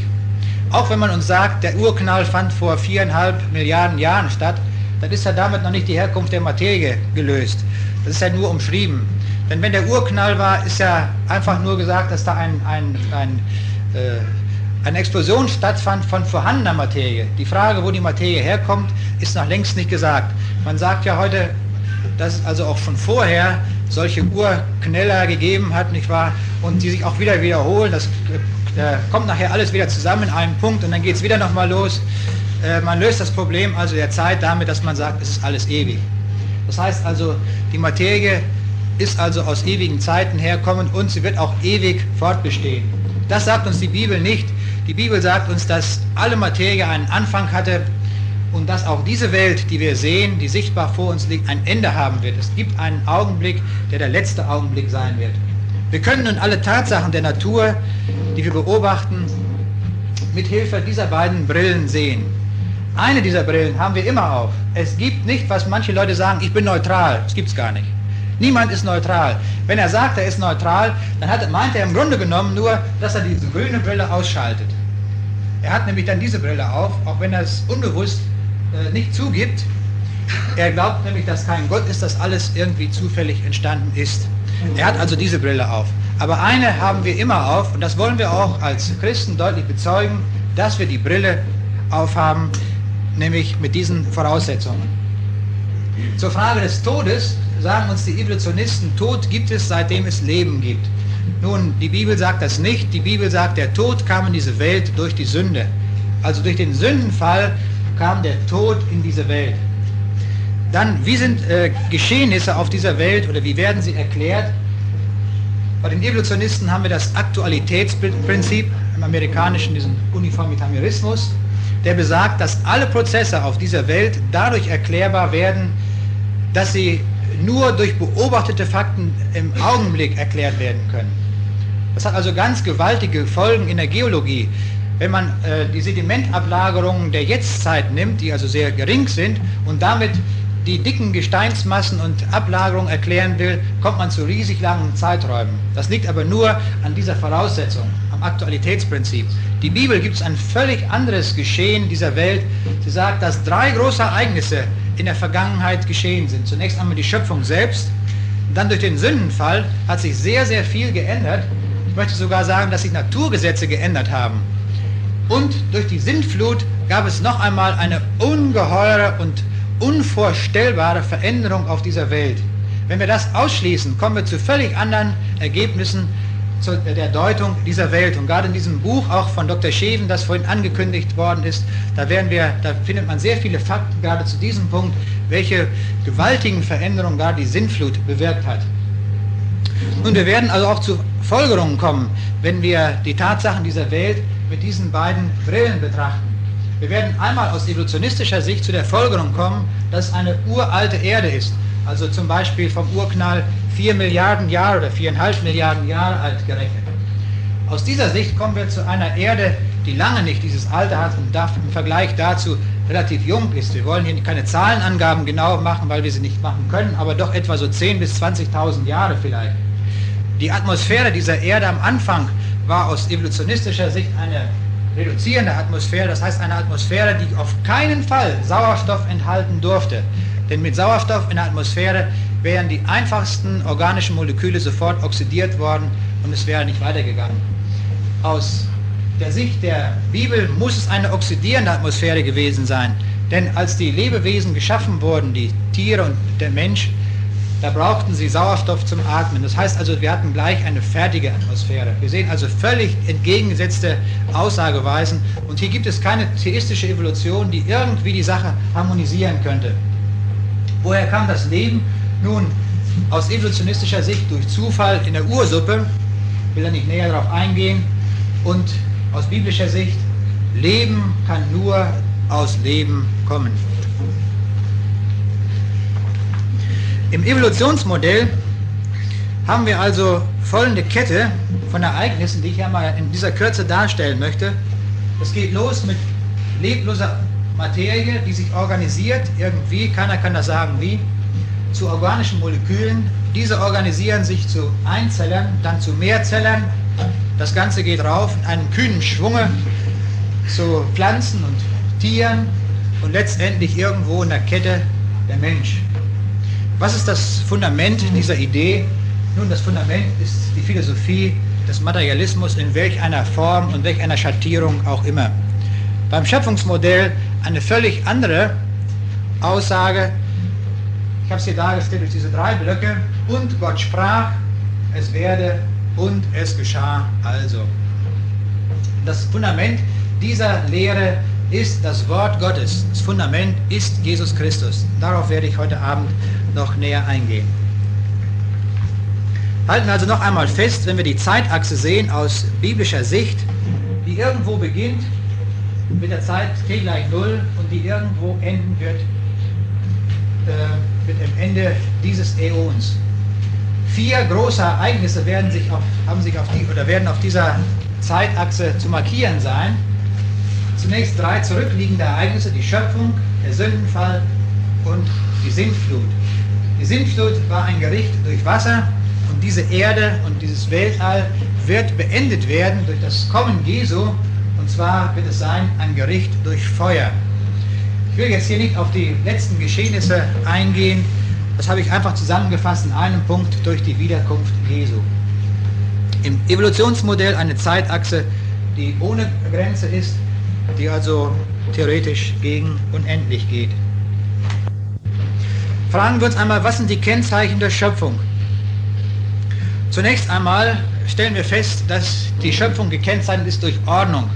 Auch wenn man uns sagt, der Urknall fand vor viereinhalb Milliarden Jahren statt, dann ist ja damit noch nicht die Herkunft der Materie gelöst. Das ist ja nur umschrieben. Denn wenn der Urknall war, ist ja einfach nur gesagt, dass da ein, ein, ein, äh, eine Explosion stattfand von vorhandener Materie. Die Frage, wo die Materie herkommt, ist noch längst nicht gesagt. Man sagt ja heute, dass es also auch schon vorher solche Urkneller gegeben hat, nicht wahr? Und die sich auch wieder wiederholen. Das äh, kommt nachher alles wieder zusammen in einem Punkt und dann geht es wieder nochmal los. Äh, man löst das Problem also der Zeit damit, dass man sagt, es ist alles ewig. Das heißt also, die Materie ist also aus ewigen Zeiten herkommen und sie wird auch ewig fortbestehen. Das sagt uns die Bibel nicht. Die Bibel sagt uns, dass alle Materie einen Anfang hatte und dass auch diese Welt, die wir sehen, die sichtbar vor uns liegt, ein Ende haben wird. Es gibt einen Augenblick, der der letzte Augenblick sein wird. Wir können nun alle Tatsachen der Natur, die wir beobachten, mit Hilfe dieser beiden Brillen sehen. Eine dieser Brillen haben wir immer auf. Es gibt nicht, was manche Leute sagen, ich bin neutral. Das gibt es gar nicht. Niemand ist neutral. Wenn er sagt, er ist neutral, dann hat, meint er im Grunde genommen nur, dass er diese grüne Brille ausschaltet. Er hat nämlich dann diese Brille auf, auch wenn er es unbewusst äh, nicht zugibt. Er glaubt nämlich, dass kein Gott ist, dass alles irgendwie zufällig entstanden ist. Er hat also diese Brille auf. Aber eine haben wir immer auf und das wollen wir auch als Christen deutlich bezeugen, dass wir die Brille aufhaben, nämlich mit diesen Voraussetzungen. Zur Frage des Todes sagen uns die Evolutionisten, Tod gibt es, seitdem es Leben gibt. Nun, die Bibel sagt das nicht. Die Bibel sagt, der Tod kam in diese Welt durch die Sünde. Also durch den Sündenfall kam der Tod in diese Welt. Dann, wie sind äh, Geschehnisse auf dieser Welt oder wie werden sie erklärt? Bei den Evolutionisten haben wir das Aktualitätsprinzip, im amerikanischen diesen Uniformitarismus, der besagt, dass alle Prozesse auf dieser Welt dadurch erklärbar werden, dass sie nur durch beobachtete Fakten im Augenblick erklärt werden können. Das hat also ganz gewaltige Folgen in der Geologie. Wenn man äh, die Sedimentablagerungen der Jetztzeit nimmt, die also sehr gering sind, und damit die dicken Gesteinsmassen und Ablagerungen erklären will, kommt man zu riesig langen Zeiträumen. Das liegt aber nur an dieser Voraussetzung. Am Aktualitätsprinzip. Die Bibel gibt es ein völlig anderes Geschehen dieser Welt. Sie sagt, dass drei große Ereignisse in der Vergangenheit geschehen sind. Zunächst einmal die Schöpfung selbst, dann durch den Sündenfall hat sich sehr, sehr viel geändert. Ich möchte sogar sagen, dass sich Naturgesetze geändert haben. Und durch die Sintflut gab es noch einmal eine ungeheure und unvorstellbare Veränderung auf dieser Welt. Wenn wir das ausschließen, kommen wir zu völlig anderen Ergebnissen der Deutung dieser Welt. Und gerade in diesem Buch auch von Dr. Scheven, das vorhin angekündigt worden ist, da, wir, da findet man sehr viele Fakten gerade zu diesem Punkt, welche gewaltigen Veränderungen gerade die Sintflut bewirkt hat. Und wir werden also auch zu Folgerungen kommen, wenn wir die Tatsachen dieser Welt mit diesen beiden Brillen betrachten. Wir werden einmal aus evolutionistischer Sicht zu der Folgerung kommen, dass es eine uralte Erde ist, also zum Beispiel vom Urknall 4 Milliarden Jahre oder 4,5 Milliarden Jahre alt gerechnet. Aus dieser Sicht kommen wir zu einer Erde, die lange nicht dieses Alter hat und im Vergleich dazu relativ jung ist. Wir wollen hier keine Zahlenangaben genau machen, weil wir sie nicht machen können, aber doch etwa so 10.000 bis 20.000 Jahre vielleicht. Die Atmosphäre dieser Erde am Anfang war aus evolutionistischer Sicht eine reduzierende Atmosphäre, das heißt eine Atmosphäre, die auf keinen Fall Sauerstoff enthalten durfte. Denn mit Sauerstoff in der Atmosphäre wären die einfachsten organischen Moleküle sofort oxidiert worden und es wäre nicht weitergegangen. Aus der Sicht der Bibel muss es eine oxidierende Atmosphäre gewesen sein. Denn als die Lebewesen geschaffen wurden, die Tiere und der Mensch, da brauchten sie Sauerstoff zum Atmen. Das heißt also, wir hatten gleich eine fertige Atmosphäre. Wir sehen also völlig entgegengesetzte Aussageweisen. Und hier gibt es keine theistische Evolution, die irgendwie die Sache harmonisieren könnte. Woher kam das Leben? Nun, aus evolutionistischer Sicht durch Zufall in der Ursuppe, will er nicht näher darauf eingehen, und aus biblischer Sicht, Leben kann nur aus Leben kommen. Im Evolutionsmodell haben wir also folgende Kette von Ereignissen, die ich ja mal in dieser Kürze darstellen möchte. Es geht los mit lebloser Materie, die sich organisiert, irgendwie, keiner kann das sagen wie, zu organischen Molekülen. Diese organisieren sich zu Einzellern, dann zu Mehrzellern. Das Ganze geht rauf in einem kühnen Schwunge zu Pflanzen und Tieren und letztendlich irgendwo in der Kette der Mensch. Was ist das Fundament dieser Idee? Nun, das Fundament ist die Philosophie des Materialismus in welch einer Form und welch einer Schattierung auch immer. Beim Schöpfungsmodell eine völlig andere Aussage. Ich habe es hier dargestellt durch diese drei Blöcke. Und Gott sprach, es werde und es geschah also. Das Fundament dieser Lehre ist das Wort Gottes. Das Fundament ist Jesus Christus. Darauf werde ich heute Abend noch näher eingehen. Halten also noch einmal fest, wenn wir die Zeitachse sehen aus biblischer Sicht, die irgendwo beginnt mit der Zeit t gleich 0 und die irgendwo enden wird äh, mit dem Ende dieses Äons. Vier große Ereignisse werden sich auf, haben sich auf die, oder werden auf dieser Zeitachse zu markieren sein. Zunächst drei zurückliegende Ereignisse, die Schöpfung, der Sündenfall und die Sintflut. Die Sintflut war ein Gericht durch Wasser und diese Erde und dieses Weltall wird beendet werden durch das Kommen Jesu und zwar wird es sein ein Gericht durch Feuer. Ich will jetzt hier nicht auf die letzten Geschehnisse eingehen, das habe ich einfach zusammengefasst in einem Punkt durch die Wiederkunft Jesu. Im Evolutionsmodell eine Zeitachse, die ohne Grenze ist, die also theoretisch gegen unendlich geht. Fragen wir uns einmal, was sind die Kennzeichen der Schöpfung? Zunächst einmal stellen wir fest, dass die Schöpfung gekennzeichnet ist durch Ordnung.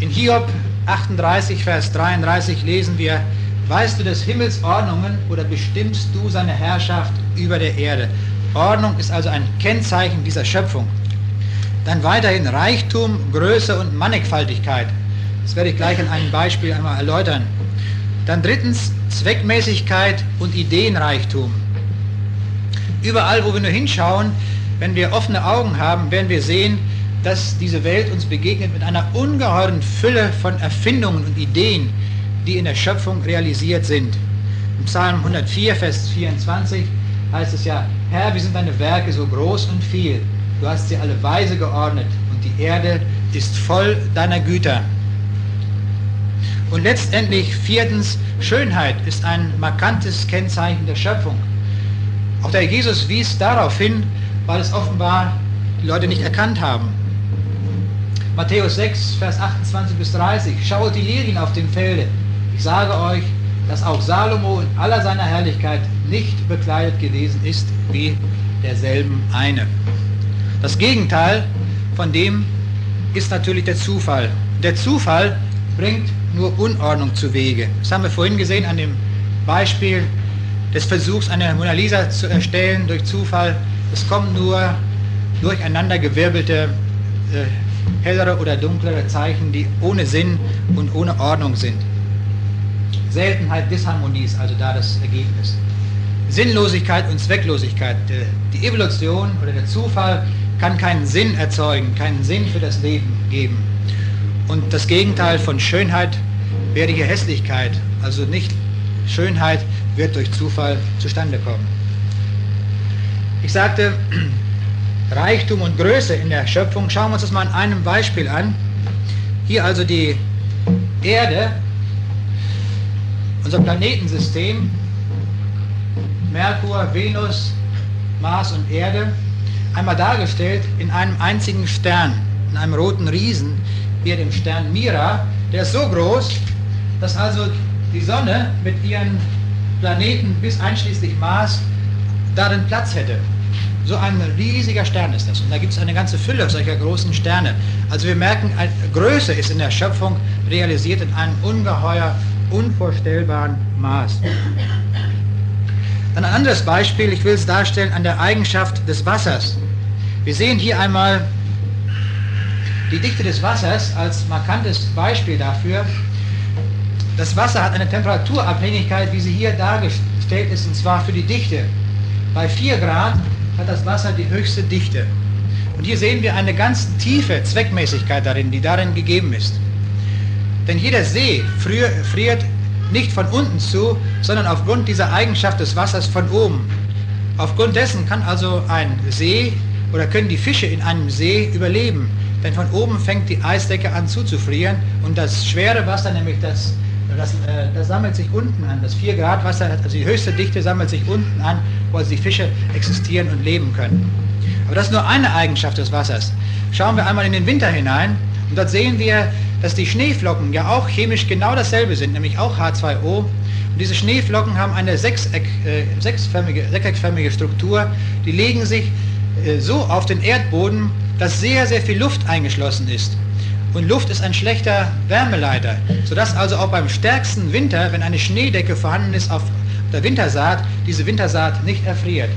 In Hiob 38, Vers 33 lesen wir, weißt du des Himmels Ordnungen oder bestimmst du seine Herrschaft über der Erde? Ordnung ist also ein Kennzeichen dieser Schöpfung. Dann weiterhin Reichtum, Größe und Mannigfaltigkeit. Das werde ich gleich an einem Beispiel einmal erläutern. Dann drittens Zweckmäßigkeit und Ideenreichtum. Überall, wo wir nur hinschauen, wenn wir offene Augen haben, werden wir sehen, dass diese Welt uns begegnet mit einer ungeheuren Fülle von Erfindungen und Ideen, die in der Schöpfung realisiert sind. Im Psalm 104, Vers 24 heißt es ja, Herr, wie sind deine Werke so groß und viel. Du hast sie alle weise geordnet und die Erde ist voll deiner Güter. Und letztendlich viertens, Schönheit ist ein markantes Kennzeichen der Schöpfung. Auch der Jesus wies darauf hin, weil es offenbar die Leute nicht erkannt haben. Matthäus 6, Vers 28 bis 30. Schaut die Lilien auf dem Felde. Ich sage euch, dass auch Salomo in aller seiner Herrlichkeit nicht bekleidet gewesen ist wie derselben eine. Das Gegenteil von dem ist natürlich der Zufall. Der Zufall bringt nur Unordnung zu Wege. Das haben wir vorhin gesehen an dem Beispiel des Versuchs, eine Mona Lisa zu erstellen durch Zufall. Es kommen nur durcheinandergewirbelte, äh, hellere oder dunklere Zeichen, die ohne Sinn und ohne Ordnung sind. Seltenheit Disharmonie ist also da das Ergebnis. Sinnlosigkeit und Zwecklosigkeit. Die Evolution oder der Zufall kann keinen Sinn erzeugen, keinen Sinn für das Leben geben. Und das Gegenteil von Schönheit wäre hier Hässlichkeit. Also nicht Schönheit wird durch Zufall zustande kommen. Ich sagte, Reichtum und Größe in der Schöpfung, schauen wir uns das mal an einem Beispiel an. Hier also die Erde, unser Planetensystem, Merkur, Venus, Mars und Erde, einmal dargestellt in einem einzigen Stern, in einem roten Riesen, wie dem Stern Mira. Der ist so groß, dass also die Sonne mit ihren Planeten bis einschließlich Mars darin Platz hätte. So ein riesiger Stern ist das. Und da gibt es eine ganze Fülle solcher großen Sterne. Also wir merken, Größe ist in der Schöpfung realisiert in einem ungeheuer, unvorstellbaren Maß. Dann ein anderes Beispiel, ich will es darstellen an der Eigenschaft des Wassers. Wir sehen hier einmal die Dichte des Wassers als markantes Beispiel dafür. Das Wasser hat eine Temperaturabhängigkeit, wie sie hier dargestellt ist, und zwar für die Dichte. Bei 4 Grad hat das Wasser die höchste Dichte. Und hier sehen wir eine ganz tiefe Zweckmäßigkeit darin, die darin gegeben ist. Denn jeder See friert nicht von unten zu, sondern aufgrund dieser Eigenschaft des Wassers von oben. Aufgrund dessen kann also ein See oder können die Fische in einem See überleben. Denn von oben fängt die Eisdecke an zuzufrieren und das schwere Wasser, nämlich das, das, äh, das sammelt sich unten an. Das 4 Grad Wasser, also die höchste Dichte sammelt sich unten an, wo also die Fische existieren und leben können. Aber das ist nur eine Eigenschaft des Wassers. Schauen wir einmal in den Winter hinein und dort sehen wir, dass die Schneeflocken ja auch chemisch genau dasselbe sind, nämlich auch H2O. Und diese Schneeflocken haben eine sechseck, äh, sechsförmige, sechseckförmige Struktur. Die legen sich äh, so auf den Erdboden, dass sehr, sehr viel Luft eingeschlossen ist. Und Luft ist ein schlechter Wärmeleiter, sodass also auch beim stärksten Winter, wenn eine Schneedecke vorhanden ist auf der Wintersaat, diese Wintersaat nicht erfriert.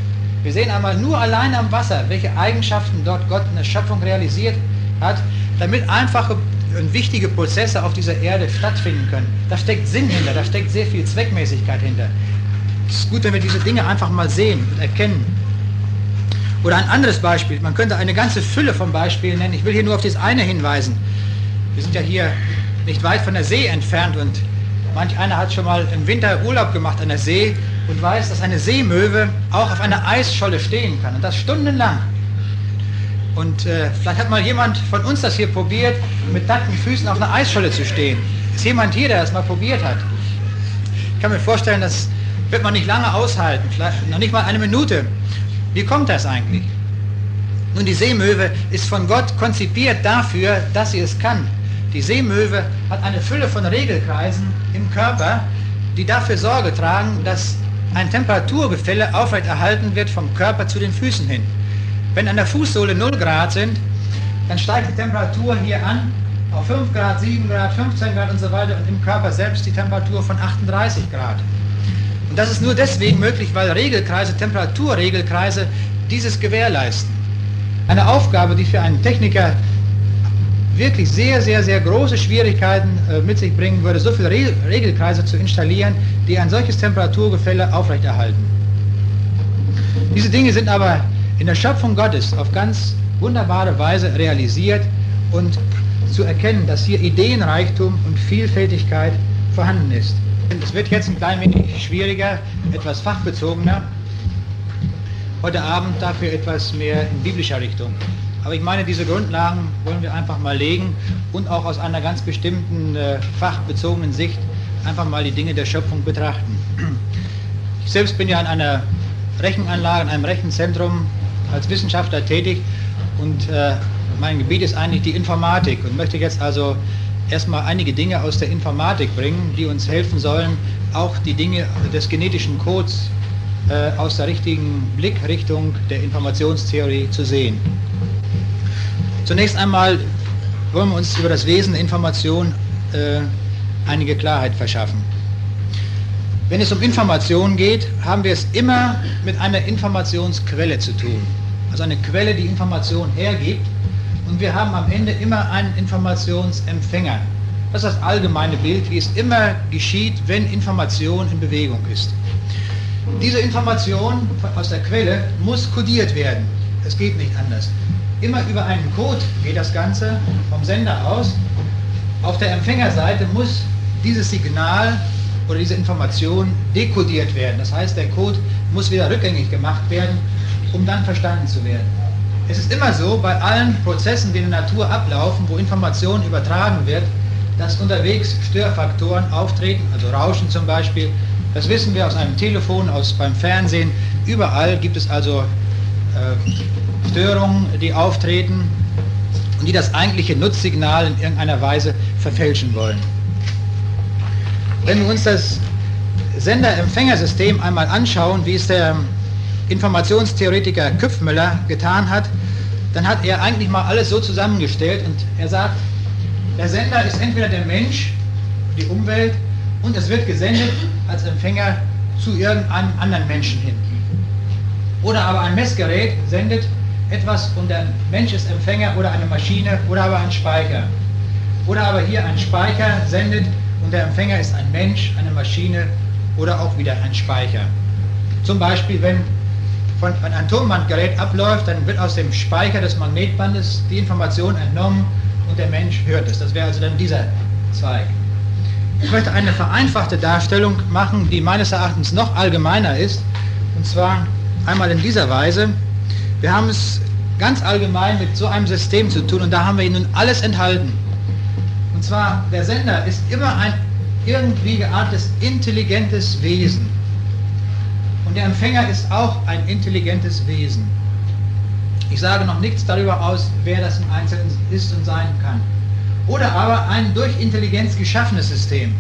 Wir sehen einmal nur allein am Wasser, welche Eigenschaften dort Gott in der Schöpfung realisiert hat, damit einfache und wichtige Prozesse auf dieser Erde stattfinden können. Da steckt Sinn hinter, da steckt sehr viel Zweckmäßigkeit hinter. Es ist gut, wenn wir diese Dinge einfach mal sehen und erkennen. Oder ein anderes Beispiel, man könnte eine ganze Fülle von Beispielen nennen. Ich will hier nur auf das eine hinweisen. Wir sind ja hier nicht weit von der See entfernt und manch einer hat schon mal im Winter Urlaub gemacht an der See und weiß, dass eine Seemöwe auch auf einer Eisscholle stehen kann und das stundenlang. Und äh, vielleicht hat mal jemand von uns das hier probiert, mit nackten Füßen auf einer Eisscholle zu stehen. Ist jemand hier, der das mal probiert hat? Ich kann mir vorstellen, das wird man nicht lange aushalten, vielleicht noch nicht mal eine Minute. Wie kommt das eigentlich? Nun, die Seemöwe ist von Gott konzipiert dafür, dass sie es kann. Die Seemöwe hat eine Fülle von Regelkreisen im Körper, die dafür Sorge tragen, dass ein Temperaturgefälle aufrechterhalten wird vom Körper zu den Füßen hin. Wenn an der Fußsohle 0 Grad sind, dann steigt die Temperatur hier an auf 5 Grad, 7 Grad, 15 Grad und so weiter und im Körper selbst die Temperatur von 38 Grad. Und das ist nur deswegen möglich, weil Regelkreise, Temperaturregelkreise dieses gewährleisten. Eine Aufgabe, die für einen Techniker wirklich sehr, sehr, sehr große Schwierigkeiten äh, mit sich bringen würde, so viele Re Regelkreise zu installieren, die ein solches Temperaturgefälle aufrechterhalten. Diese Dinge sind aber in der Schöpfung Gottes auf ganz wunderbare Weise realisiert und zu erkennen, dass hier Ideenreichtum und Vielfältigkeit vorhanden ist. Es wird jetzt ein klein wenig schwieriger, etwas fachbezogener. Heute Abend dafür etwas mehr in biblischer Richtung. Aber ich meine, diese Grundlagen wollen wir einfach mal legen und auch aus einer ganz bestimmten äh, fachbezogenen Sicht einfach mal die Dinge der Schöpfung betrachten. Ich selbst bin ja an einer Rechenanlage, in einem Rechenzentrum als Wissenschaftler tätig und äh, mein Gebiet ist eigentlich die Informatik und möchte jetzt also erstmal einige Dinge aus der Informatik bringen, die uns helfen sollen, auch die Dinge des genetischen Codes äh, aus der richtigen Blickrichtung der Informationstheorie zu sehen. Zunächst einmal wollen wir uns über das Wesen der Information äh, einige Klarheit verschaffen. Wenn es um Information geht, haben wir es immer mit einer Informationsquelle zu tun. Also eine Quelle, die Information hergibt. Und wir haben am Ende immer einen Informationsempfänger. Das ist das allgemeine Bild, wie es immer geschieht, wenn Information in Bewegung ist. Diese Information aus der Quelle muss kodiert werden. Es geht nicht anders. Immer über einen Code geht das Ganze vom Sender aus. Auf der Empfängerseite muss dieses Signal oder diese Information dekodiert werden. Das heißt, der Code muss wieder rückgängig gemacht werden, um dann verstanden zu werden. Es ist immer so, bei allen Prozessen, die in der Natur ablaufen, wo Information übertragen wird, dass unterwegs Störfaktoren auftreten, also Rauschen zum Beispiel. Das wissen wir aus einem Telefon, aus beim Fernsehen. Überall gibt es also äh, Störungen, die auftreten und die das eigentliche Nutzsignal in irgendeiner Weise verfälschen wollen. Wenn wir uns das Sender-Empfängersystem einmal anschauen, wie es der Informationstheoretiker Küpfmüller getan hat, dann hat er eigentlich mal alles so zusammengestellt und er sagt, der Sender ist entweder der Mensch, die Umwelt und es wird gesendet als Empfänger zu irgendeinem anderen Menschen hin. Oder aber ein Messgerät sendet etwas und der Mensch ist Empfänger oder eine Maschine oder aber ein Speicher. Oder aber hier ein Speicher sendet und der Empfänger ist ein Mensch, eine Maschine oder auch wieder ein Speicher. Zum Beispiel, wenn von ein Atombandgerät abläuft, dann wird aus dem Speicher des Magnetbandes die Information entnommen und der Mensch hört es. Das wäre also dann dieser Zweig. Ich möchte eine vereinfachte Darstellung machen, die meines Erachtens noch allgemeiner ist. Und zwar einmal in dieser Weise. Wir haben es ganz allgemein mit so einem System zu tun und da haben wir nun alles enthalten. Und zwar, der Sender ist immer ein irgendwie geartetes, intelligentes Wesen. Und der Empfänger ist auch ein intelligentes Wesen. Ich sage noch nichts darüber aus, wer das im Einzelnen ist und sein kann. Oder aber ein durch Intelligenz geschaffenes System.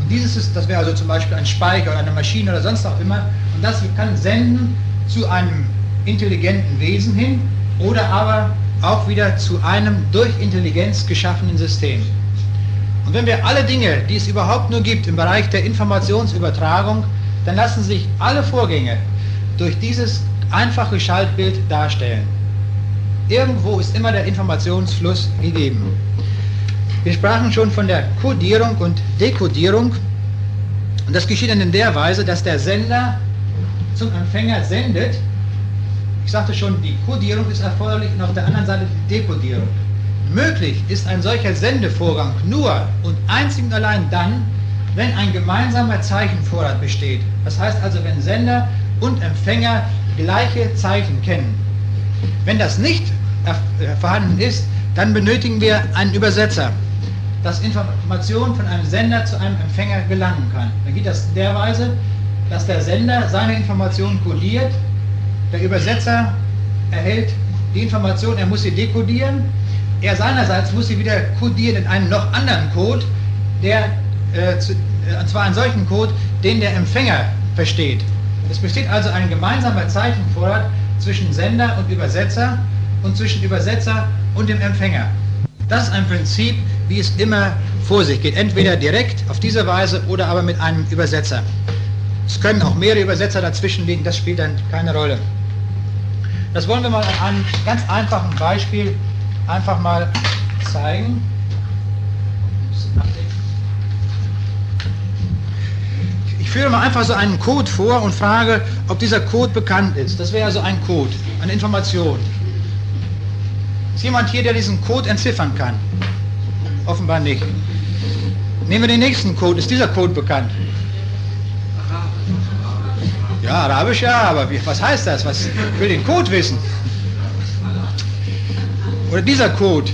Und dieses ist, das wäre also zum Beispiel ein Speicher oder eine Maschine oder sonst auch immer. Und das kann senden zu einem intelligenten Wesen hin oder aber auch wieder zu einem durch Intelligenz geschaffenen System. Und wenn wir alle Dinge, die es überhaupt nur gibt im Bereich der Informationsübertragung, dann lassen sich alle Vorgänge durch dieses einfache Schaltbild darstellen. Irgendwo ist immer der Informationsfluss gegeben. Wir sprachen schon von der Codierung und Dekodierung. Und das geschieht dann in der Weise, dass der Sender zum Empfänger sendet ich sagte schon, die Codierung ist erforderlich und auf der anderen Seite die Dekodierung. Möglich ist ein solcher Sendevorgang nur und einzig und allein dann, wenn ein gemeinsamer Zeichenvorrat besteht. Das heißt also, wenn Sender und Empfänger gleiche Zeichen kennen. Wenn das nicht äh, vorhanden ist, dann benötigen wir einen Übersetzer, dass Information von einem Sender zu einem Empfänger gelangen kann. Dann geht das der Weise, dass der Sender seine Information kodiert der Übersetzer erhält die Information, er muss sie dekodieren. Er seinerseits muss sie wieder kodieren in einen noch anderen Code, der, äh, äh, und zwar einen solchen Code, den der Empfänger versteht. Es besteht also ein gemeinsamer Zeichenvorrat zwischen Sender und Übersetzer und zwischen Übersetzer und dem Empfänger. Das ist ein Prinzip, wie es immer vor sich geht. Entweder direkt auf diese Weise oder aber mit einem Übersetzer. Es können auch mehrere Übersetzer dazwischen liegen, das spielt dann keine Rolle. Das wollen wir mal an einem ganz einfachen Beispiel einfach mal zeigen. Ich führe mal einfach so einen Code vor und frage, ob dieser Code bekannt ist. Das wäre also ein Code, eine Information. Ist jemand hier, der diesen Code entziffern kann? Offenbar nicht. Nehmen wir den nächsten Code. Ist dieser Code bekannt? Ja, Arabisch ja, aber wie, was heißt das? Was will den Code wissen? Oder dieser Code.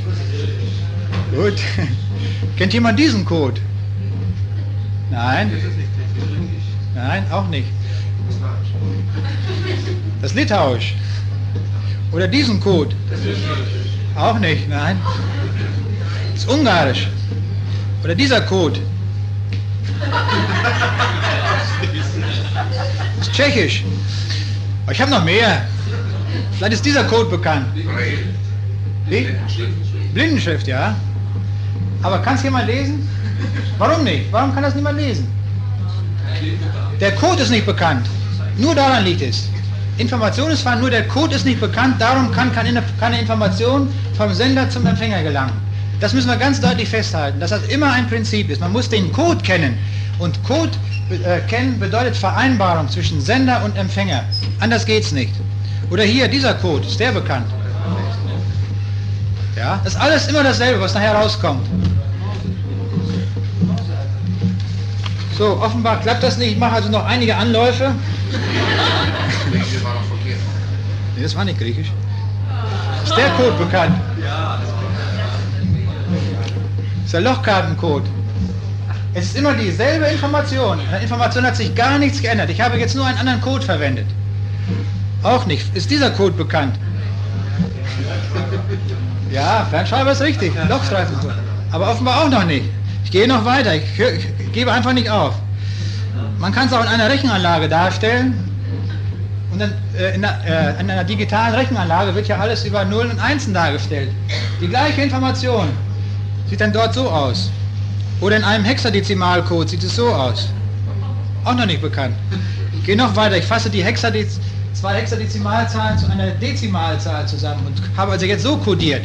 Gut. Kennt jemand diesen Code? Nein? Nein, auch nicht. Das Litauisch. Oder diesen Code? Auch nicht, nein. Das Ungarisch. Oder dieser Code? Das Tschechisch. Aber ich habe noch mehr. Vielleicht ist dieser Code bekannt. Wie? Blindenschrift, ja. Aber kann es jemand lesen? Warum nicht? Warum kann das niemand lesen? Der Code ist nicht bekannt. Nur daran liegt es. Information ist zwar nur der Code ist nicht bekannt, darum kann keine, keine Information vom Sender zum Empfänger gelangen. Das müssen wir ganz deutlich festhalten, dass das immer ein Prinzip ist. Man muss den Code kennen. Und Code äh, kennen bedeutet Vereinbarung zwischen Sender und Empfänger. Anders geht's nicht. Oder hier, dieser Code, ist der bekannt? Ja, das ist alles immer dasselbe, was nachher rauskommt. So, offenbar klappt das nicht. Ich mache also noch einige Anläufe. Griechisch war noch verkehrt. Nee, das war nicht Griechisch. Ist der Code bekannt? Ja, das ist der Lochkartencode. Es ist immer dieselbe Information. In der Information hat sich gar nichts geändert. Ich habe jetzt nur einen anderen Code verwendet. Auch nicht. Ist dieser Code bekannt? Ja, Fernschreiber ist richtig. Lochstreifencode. Aber offenbar auch noch nicht. Gehe noch weiter. Ich, ich gebe einfach nicht auf. Man kann es auch in einer Rechenanlage darstellen. Und dann, äh, in, der, äh, in, einer digitalen Rechenanlage wird ja alles über Nullen und Einsen dargestellt. Die gleiche Information sieht dann dort so aus. Oder in einem Hexadezimalcode sieht es so aus. Auch noch nicht bekannt. Ich gehe noch weiter. Ich fasse die Hexadez zwei Hexadezimalzahlen zu einer Dezimalzahl zusammen und habe also jetzt so kodiert.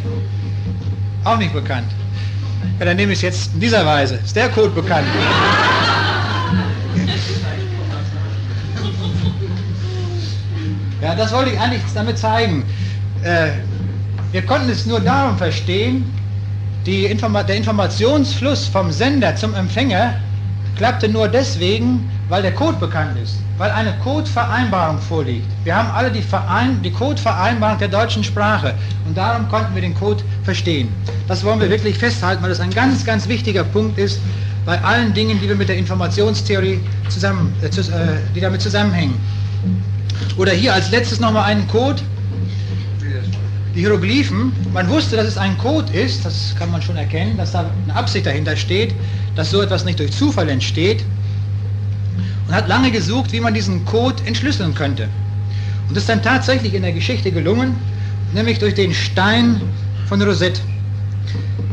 Auch nicht bekannt. Ja, dann nehme ich es jetzt in dieser Weise. Ist der Code bekannt? Ja, das wollte ich eigentlich damit zeigen. Äh, wir konnten es nur darum verstehen, Informa der Informationsfluss vom Sender zum Empfänger klappte nur deswegen, weil der Code bekannt ist, weil eine Codevereinbarung vorliegt. Wir haben alle die, Verein die Codevereinbarung der deutschen Sprache und darum konnten wir den Code verstehen. Das wollen wir wirklich festhalten, weil das ein ganz, ganz wichtiger Punkt ist bei allen Dingen, die wir mit der Informationstheorie zusammen, äh, äh die damit zusammenhängen. Oder hier als letztes nochmal einen Code. Die Hieroglyphen, man wusste, dass es ein Code ist, das kann man schon erkennen, dass da eine Absicht dahinter steht, dass so etwas nicht durch Zufall entsteht. Und hat lange gesucht, wie man diesen Code entschlüsseln könnte. Und ist dann tatsächlich in der Geschichte gelungen, nämlich durch den Stein von Rosette,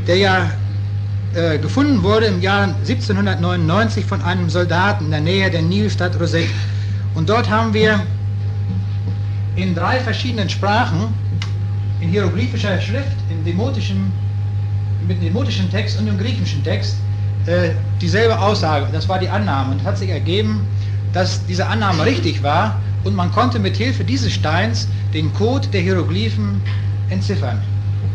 der ja äh, gefunden wurde im Jahr 1799 von einem Soldaten in der Nähe der Nilstadt Rosette. Und dort haben wir in drei verschiedenen Sprachen, in hieroglyphischer Schrift, in demotischen, mit demotischem Text und im griechischen Text, äh, dieselbe Aussage. Das war die Annahme. Und hat sich ergeben, dass diese Annahme richtig war und man konnte mit Hilfe dieses Steins den Code der Hieroglyphen entziffern.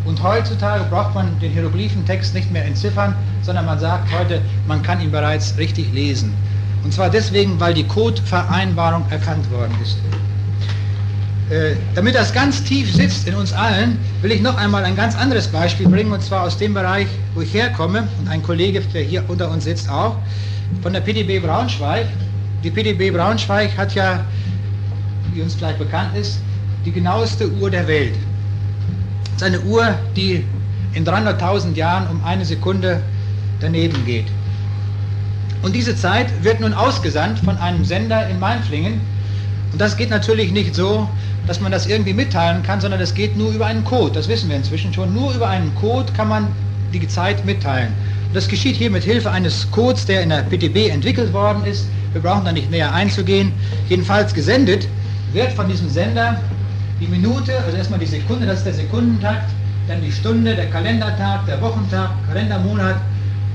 Und heutzutage braucht man den Hieroglyphentext nicht mehr entziffern, sondern man sagt heute, man kann ihn bereits richtig lesen. Und zwar deswegen, weil die Codevereinbarung erkannt worden ist. Äh, damit das ganz tief sitzt in uns allen, will ich noch einmal ein ganz anderes Beispiel bringen, und zwar aus dem Bereich, wo ich herkomme, und ein Kollege, der hier unter uns sitzt auch, von der PDB Braunschweig. Die PDB Braunschweig hat ja, wie uns vielleicht bekannt ist, die genaueste Uhr der Welt. Es ist eine Uhr, die in 300.000 Jahren um eine Sekunde daneben geht. Und diese Zeit wird nun ausgesandt von einem Sender in Mainflingen. Und das geht natürlich nicht so, dass man das irgendwie mitteilen kann, sondern es geht nur über einen Code. Das wissen wir inzwischen schon. Nur über einen Code kann man die Zeit mitteilen. Das geschieht hier mit Hilfe eines Codes, der in der PTB entwickelt worden ist. Wir brauchen da nicht näher einzugehen. Jedenfalls gesendet wird von diesem Sender die Minute, also erstmal die Sekunde, das ist der Sekundentakt, dann die Stunde, der Kalendertag, der Wochentag, Kalendermonat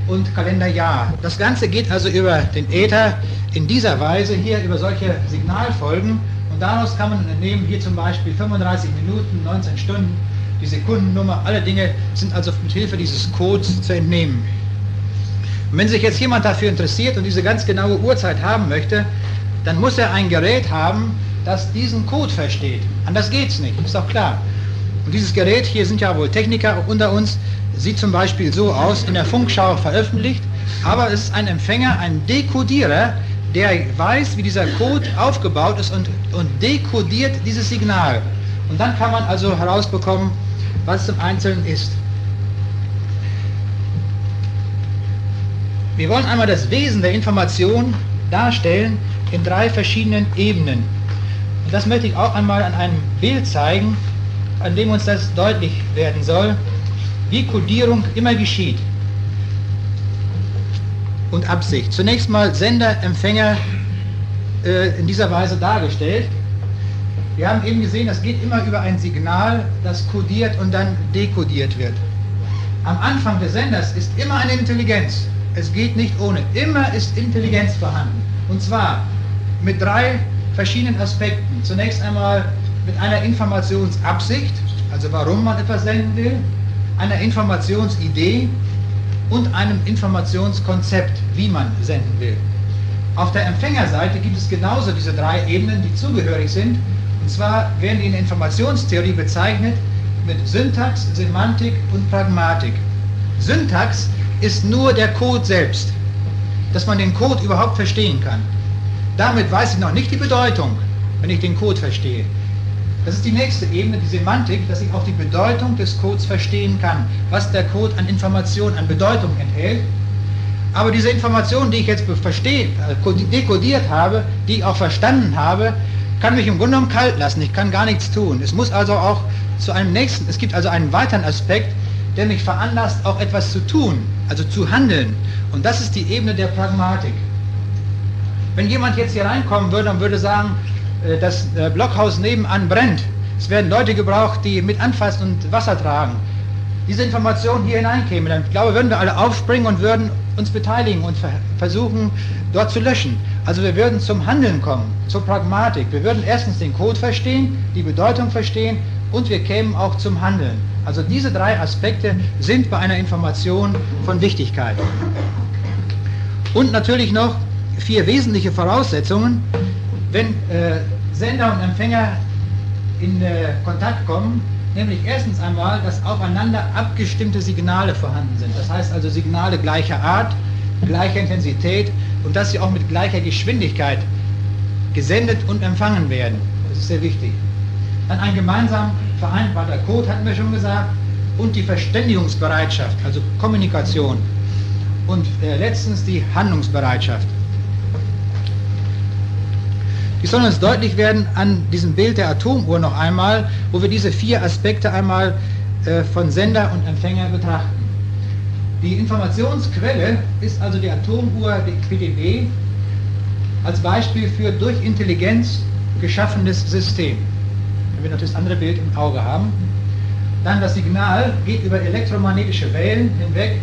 und Kalenderjahr. Das Ganze geht also über den Äther in dieser Weise hier über solche Signalfolgen und daraus kann man entnehmen, hier zum Beispiel 35 Minuten, 19 Stunden, die Sekundennummer, alle Dinge sind also mit Hilfe dieses Codes zu entnehmen. Und wenn sich jetzt jemand dafür interessiert und diese ganz genaue Uhrzeit haben möchte, dann muss er ein Gerät haben, das diesen Code versteht. Anders geht es nicht, ist doch klar. Und dieses Gerät, hier sind ja wohl Techniker unter uns, sieht zum Beispiel so aus, in der Funkschau veröffentlicht, aber es ist ein Empfänger, ein Dekodierer, der weiß, wie dieser Code aufgebaut ist und, und dekodiert dieses Signal. Und dann kann man also herausbekommen, was zum Einzelnen ist. Wir wollen einmal das Wesen der Information darstellen in drei verschiedenen Ebenen. Und das möchte ich auch einmal an einem Bild zeigen, an dem uns das deutlich werden soll, wie Codierung immer geschieht. Und Absicht. Zunächst mal Sender, Empfänger äh, in dieser Weise dargestellt. Wir haben eben gesehen, das geht immer über ein Signal, das kodiert und dann dekodiert wird. Am Anfang des Senders ist immer eine Intelligenz. Es geht nicht ohne. Immer ist Intelligenz vorhanden. Und zwar mit drei verschiedenen Aspekten. Zunächst einmal mit einer Informationsabsicht, also warum man etwas senden will, einer Informationsidee und einem Informationskonzept, wie man senden will. Auf der Empfängerseite gibt es genauso diese drei Ebenen, die zugehörig sind. Und zwar werden die in Informationstheorie bezeichnet mit Syntax, Semantik und Pragmatik. Syntax ist nur der Code selbst, dass man den Code überhaupt verstehen kann. Damit weiß ich noch nicht die Bedeutung, wenn ich den Code verstehe. Das ist die nächste Ebene, die Semantik, dass ich auch die Bedeutung des Codes verstehen kann, was der Code an Informationen, an Bedeutung enthält. Aber diese Informationen, die ich jetzt verstehe, äh, dekodiert habe, die ich auch verstanden habe, kann mich im Grunde genommen kalt lassen. Ich kann gar nichts tun. Es muss also auch zu einem nächsten, es gibt also einen weiteren Aspekt, der mich veranlasst, auch etwas zu tun, also zu handeln. Und das ist die Ebene der Pragmatik. Wenn jemand jetzt hier reinkommen würde und würde sagen, das äh, Blockhaus nebenan brennt, es werden Leute gebraucht, die mit anfassen und Wasser tragen, diese Information hier hineinkäme, dann glaube würden wir alle aufspringen und würden uns beteiligen und versuchen, dort zu löschen. Also wir würden zum Handeln kommen, zur Pragmatik. Wir würden erstens den Code verstehen, die Bedeutung verstehen und wir kämen auch zum Handeln. Also diese drei Aspekte sind bei einer Information von Wichtigkeit. Und natürlich noch vier wesentliche Voraussetzungen, wenn äh, Sender und Empfänger in äh, Kontakt kommen, nämlich erstens einmal, dass aufeinander abgestimmte Signale vorhanden sind. Das heißt also Signale gleicher Art, gleicher Intensität und dass sie auch mit gleicher Geschwindigkeit gesendet und empfangen werden. Das ist sehr wichtig. Dann ein gemeinsam vereinbarter Code, hatten wir schon gesagt, und die Verständigungsbereitschaft, also Kommunikation. Und äh, letztens die Handlungsbereitschaft. Die sollen uns deutlich werden an diesem Bild der Atomuhr noch einmal, wo wir diese vier Aspekte einmal äh, von Sender und Empfänger betrachten. Die Informationsquelle ist also die Atomuhr die PDB als Beispiel für durch Intelligenz geschaffenes System wenn wir noch das andere Bild im Auge haben. Dann das Signal geht über elektromagnetische Wellen hinweg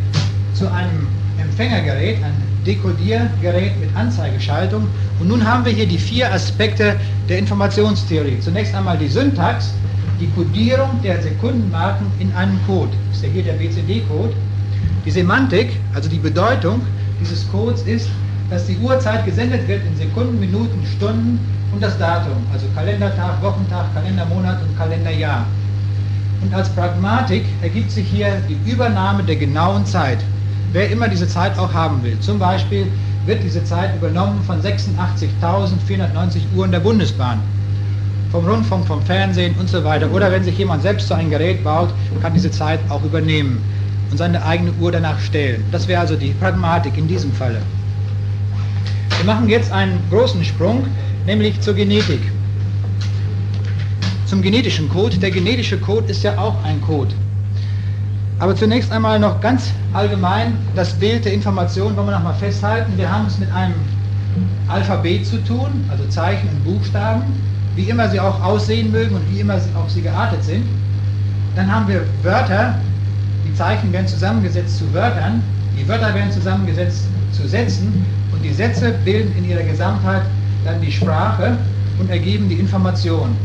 zu einem Empfängergerät, ein Dekodiergerät mit Anzeigeschaltung. Und nun haben wir hier die vier Aspekte der Informationstheorie. Zunächst einmal die Syntax, die Codierung der Sekundenmarken in einem Code. Das ist ja hier der BCD-Code. Die Semantik, also die Bedeutung dieses Codes ist, dass die Uhrzeit gesendet wird in Sekunden, Minuten, Stunden und das Datum, also Kalendertag, Wochentag, Kalendermonat und Kalenderjahr. Und als Pragmatik ergibt sich hier die Übernahme der genauen Zeit, wer immer diese Zeit auch haben will. Zum Beispiel wird diese Zeit übernommen von 86.490 Uhren der Bundesbahn, vom Rundfunk, vom Fernsehen und so weiter. Oder wenn sich jemand selbst so ein Gerät baut, kann diese Zeit auch übernehmen und seine eigene Uhr danach stellen. Das wäre also die Pragmatik in diesem Falle. Wir machen jetzt einen großen Sprung nämlich zur Genetik. Zum genetischen Code. Der genetische Code ist ja auch ein Code. Aber zunächst einmal noch ganz allgemein das Bild der Information wollen wir noch mal festhalten. Wir haben es mit einem Alphabet zu tun, also Zeichen und Buchstaben, wie immer sie auch aussehen mögen und wie immer auch sie geartet sind. Dann haben wir Wörter, die Zeichen werden zusammengesetzt zu Wörtern, die Wörter werden zusammengesetzt zu Sätzen und die Sätze bilden in ihrer Gesamtheit dann die Sprache und ergeben die Information.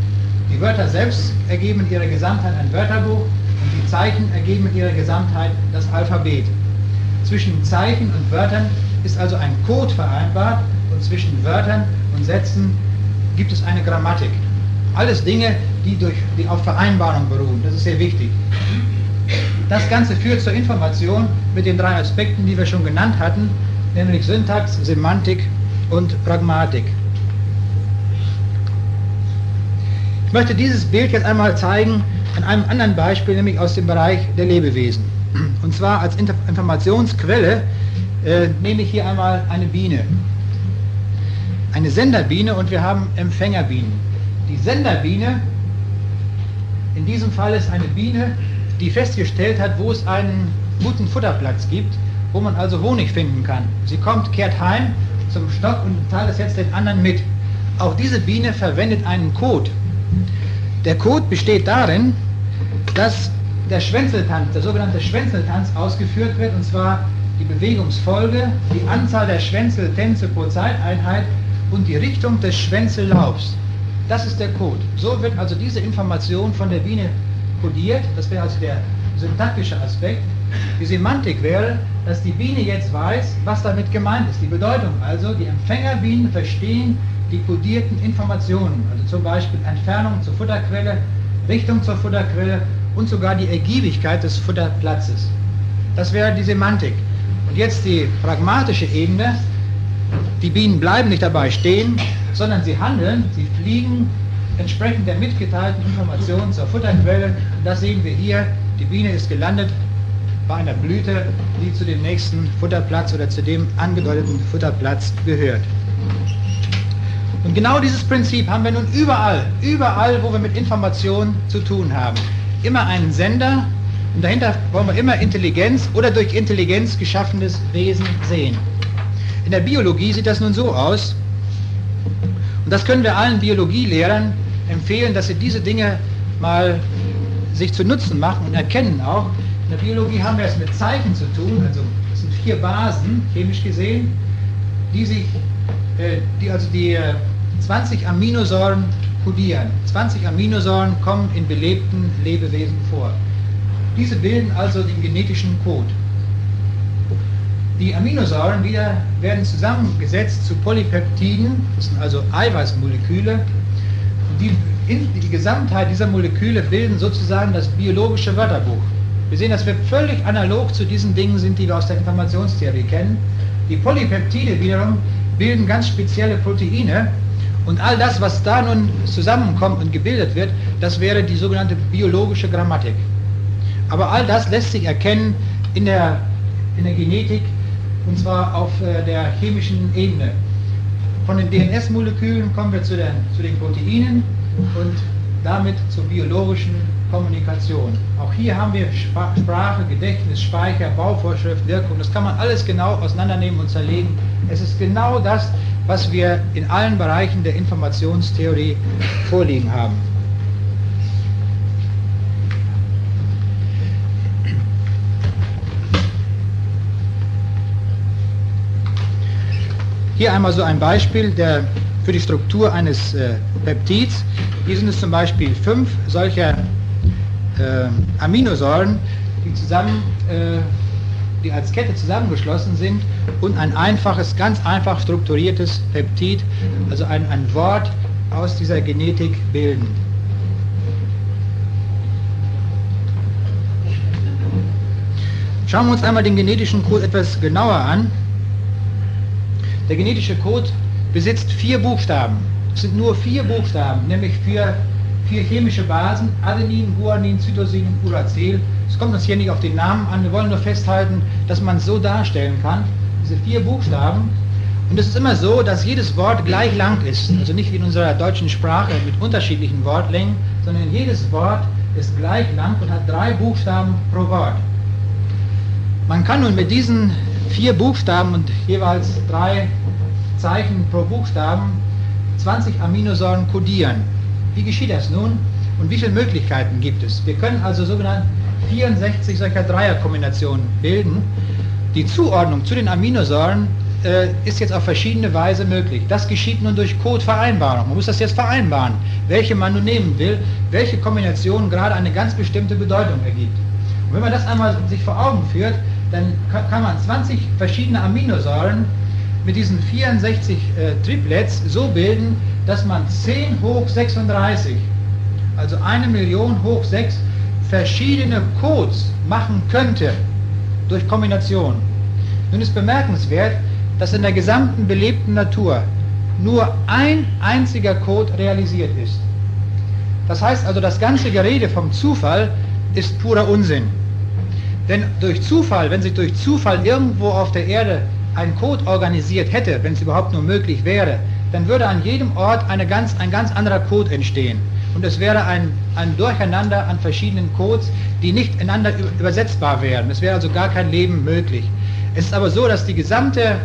Die Wörter selbst ergeben in ihrer Gesamtheit ein Wörterbuch die Zeichen ergeben in ihrer Gesamtheit das Alphabet. Zwischen Zeichen und Wörtern ist also ein Code vereinbart und zwischen Wörtern und Sätzen gibt es eine Grammatik. Alles Dinge, die, durch, die auf Vereinbarung beruhen. Das ist sehr wichtig. Das Ganze führt zur Information mit den drei Aspekten, die wir schon genannt hatten, nämlich Syntax, Semantik und Pragmatik. Ich möchte dieses Bild jetzt einmal zeigen an einem anderen Beispiel, nämlich aus dem Bereich der Lebewesen. Und zwar als Informationsquelle äh, nehme ich hier einmal eine Biene. Eine Senderbiene und wir haben Empfängerbienen. Die Senderbiene, in diesem Fall ist eine Biene, die festgestellt hat, wo es einen guten Futterplatz gibt, wo man also Honig finden kann. Sie kommt, kehrt heim zum Stock und teilt es jetzt den anderen mit. Auch diese Biene verwendet einen Code. Der Code besteht darin, dass der Schwänzeltanz, der sogenannte Schwänzeltanz ausgeführt wird, und zwar die Bewegungsfolge, die Anzahl der Schwänzeltänze pro Zeiteinheit und die Richtung des Schwänzellaufs. Das ist der Code. So wird also diese Information von der Biene kodiert. Das wäre also der syntaktische Aspekt. Die Semantik wäre, dass die Biene jetzt weiß, was damit gemeint ist. Die Bedeutung also, die Empfängerbienen verstehen die kodierten Informationen, also zum Beispiel Entfernung zur Futterquelle, Richtung zur Futterquelle und sogar die Ergiebigkeit des Futterplatzes. Das wäre die Semantik. Und jetzt die pragmatische Ebene. Die Bienen bleiben nicht dabei stehen, sondern sie handeln, sie fliegen entsprechend der mitgeteilten Informationen zur Futterquelle. Und das sehen wir hier. Die Biene ist gelandet bei einer Blüte, die zu dem nächsten Futterplatz oder zu dem angedeuteten Futterplatz gehört. Und genau dieses Prinzip haben wir nun überall, überall, wo wir mit Informationen zu tun haben. Immer einen Sender und dahinter wollen wir immer Intelligenz oder durch Intelligenz geschaffenes Wesen sehen. In der Biologie sieht das nun so aus, und das können wir allen Biologielehrern empfehlen, dass sie diese Dinge mal sich zu Nutzen machen und erkennen auch. In der Biologie haben wir es mit Zeichen zu tun, also es sind vier Basen, chemisch gesehen, die sich, die also die äh, 20 Aminosäuren kodieren. 20 Aminosäuren kommen in belebten Lebewesen vor. Diese bilden also den genetischen Code. Die Aminosäuren wieder werden zusammengesetzt zu Polypeptiden, das sind also Eiweißmoleküle. Die, die Gesamtheit dieser Moleküle bilden sozusagen das biologische Wörterbuch. Wir sehen, dass wir völlig analog zu diesen Dingen sind, die wir aus der Informationstheorie kennen. Die Polypeptide wiederum bilden ganz spezielle Proteine und all das, was da nun zusammenkommt und gebildet wird, das wäre die sogenannte biologische Grammatik. Aber all das lässt sich erkennen in der, in der Genetik und zwar auf äh, der chemischen Ebene. Von den DNS-Molekülen kommen wir zu den, zu den Proteinen und damit zur biologischen Kommunikation. Auch hier haben wir Sprache, Gedächtnis, Speicher, Bauvorschrift, Wirkung. Das kann man alles genau auseinandernehmen und zerlegen. Es ist genau das, was wir in allen Bereichen der Informationstheorie vorliegen haben. Hier einmal so ein Beispiel der, für die Struktur eines äh, Peptids. Hier sind es zum Beispiel fünf solcher äh, Aminosäuren, die zusammen, äh, die als Kette zusammengeschlossen sind und ein einfaches, ganz einfach strukturiertes Peptid, also ein, ein Wort aus dieser Genetik bilden. Schauen wir uns einmal den genetischen Code etwas genauer an. Der genetische Code besitzt vier Buchstaben. Es sind nur vier Buchstaben, nämlich für vier chemische Basen, Adenin, Guanin, Cytosin und Uracil. Es kommt uns hier nicht auf den Namen an, wir wollen nur festhalten, dass man es so darstellen kann. Diese vier Buchstaben. Und es ist immer so, dass jedes Wort gleich lang ist. Also nicht wie in unserer deutschen Sprache mit unterschiedlichen Wortlängen, sondern jedes Wort ist gleich lang und hat drei Buchstaben pro Wort. Man kann nun mit diesen vier Buchstaben und jeweils drei Zeichen pro Buchstaben 20 Aminosäuren kodieren. Wie geschieht das nun und wie viele Möglichkeiten gibt es? Wir können also sogenannte 64 solcher Dreierkombinationen bilden. Die Zuordnung zu den Aminosäuren äh, ist jetzt auf verschiedene Weise möglich. Das geschieht nun durch Codevereinbarung. Man muss das jetzt vereinbaren, welche man nun nehmen will, welche Kombination gerade eine ganz bestimmte Bedeutung ergibt. Und wenn man das einmal sich vor Augen führt, dann kann man 20 verschiedene Aminosäuren mit diesen 64 äh, Triplets so bilden, dass man 10 hoch 36 also eine Million hoch sechs, verschiedene Codes machen könnte durch Kombination. Nun ist bemerkenswert, dass in der gesamten belebten Natur nur ein einziger Code realisiert ist. Das heißt also, das ganze Gerede vom Zufall ist purer Unsinn. Denn durch Zufall, wenn sich durch Zufall irgendwo auf der Erde ein Code organisiert hätte, wenn es überhaupt nur möglich wäre, dann würde an jedem Ort eine ganz, ein ganz anderer Code entstehen. Und es wäre ein, ein Durcheinander an verschiedenen Codes, die nicht ineinander übersetzbar wären. Es wäre also gar kein Leben möglich. Es ist aber so, dass die gesamte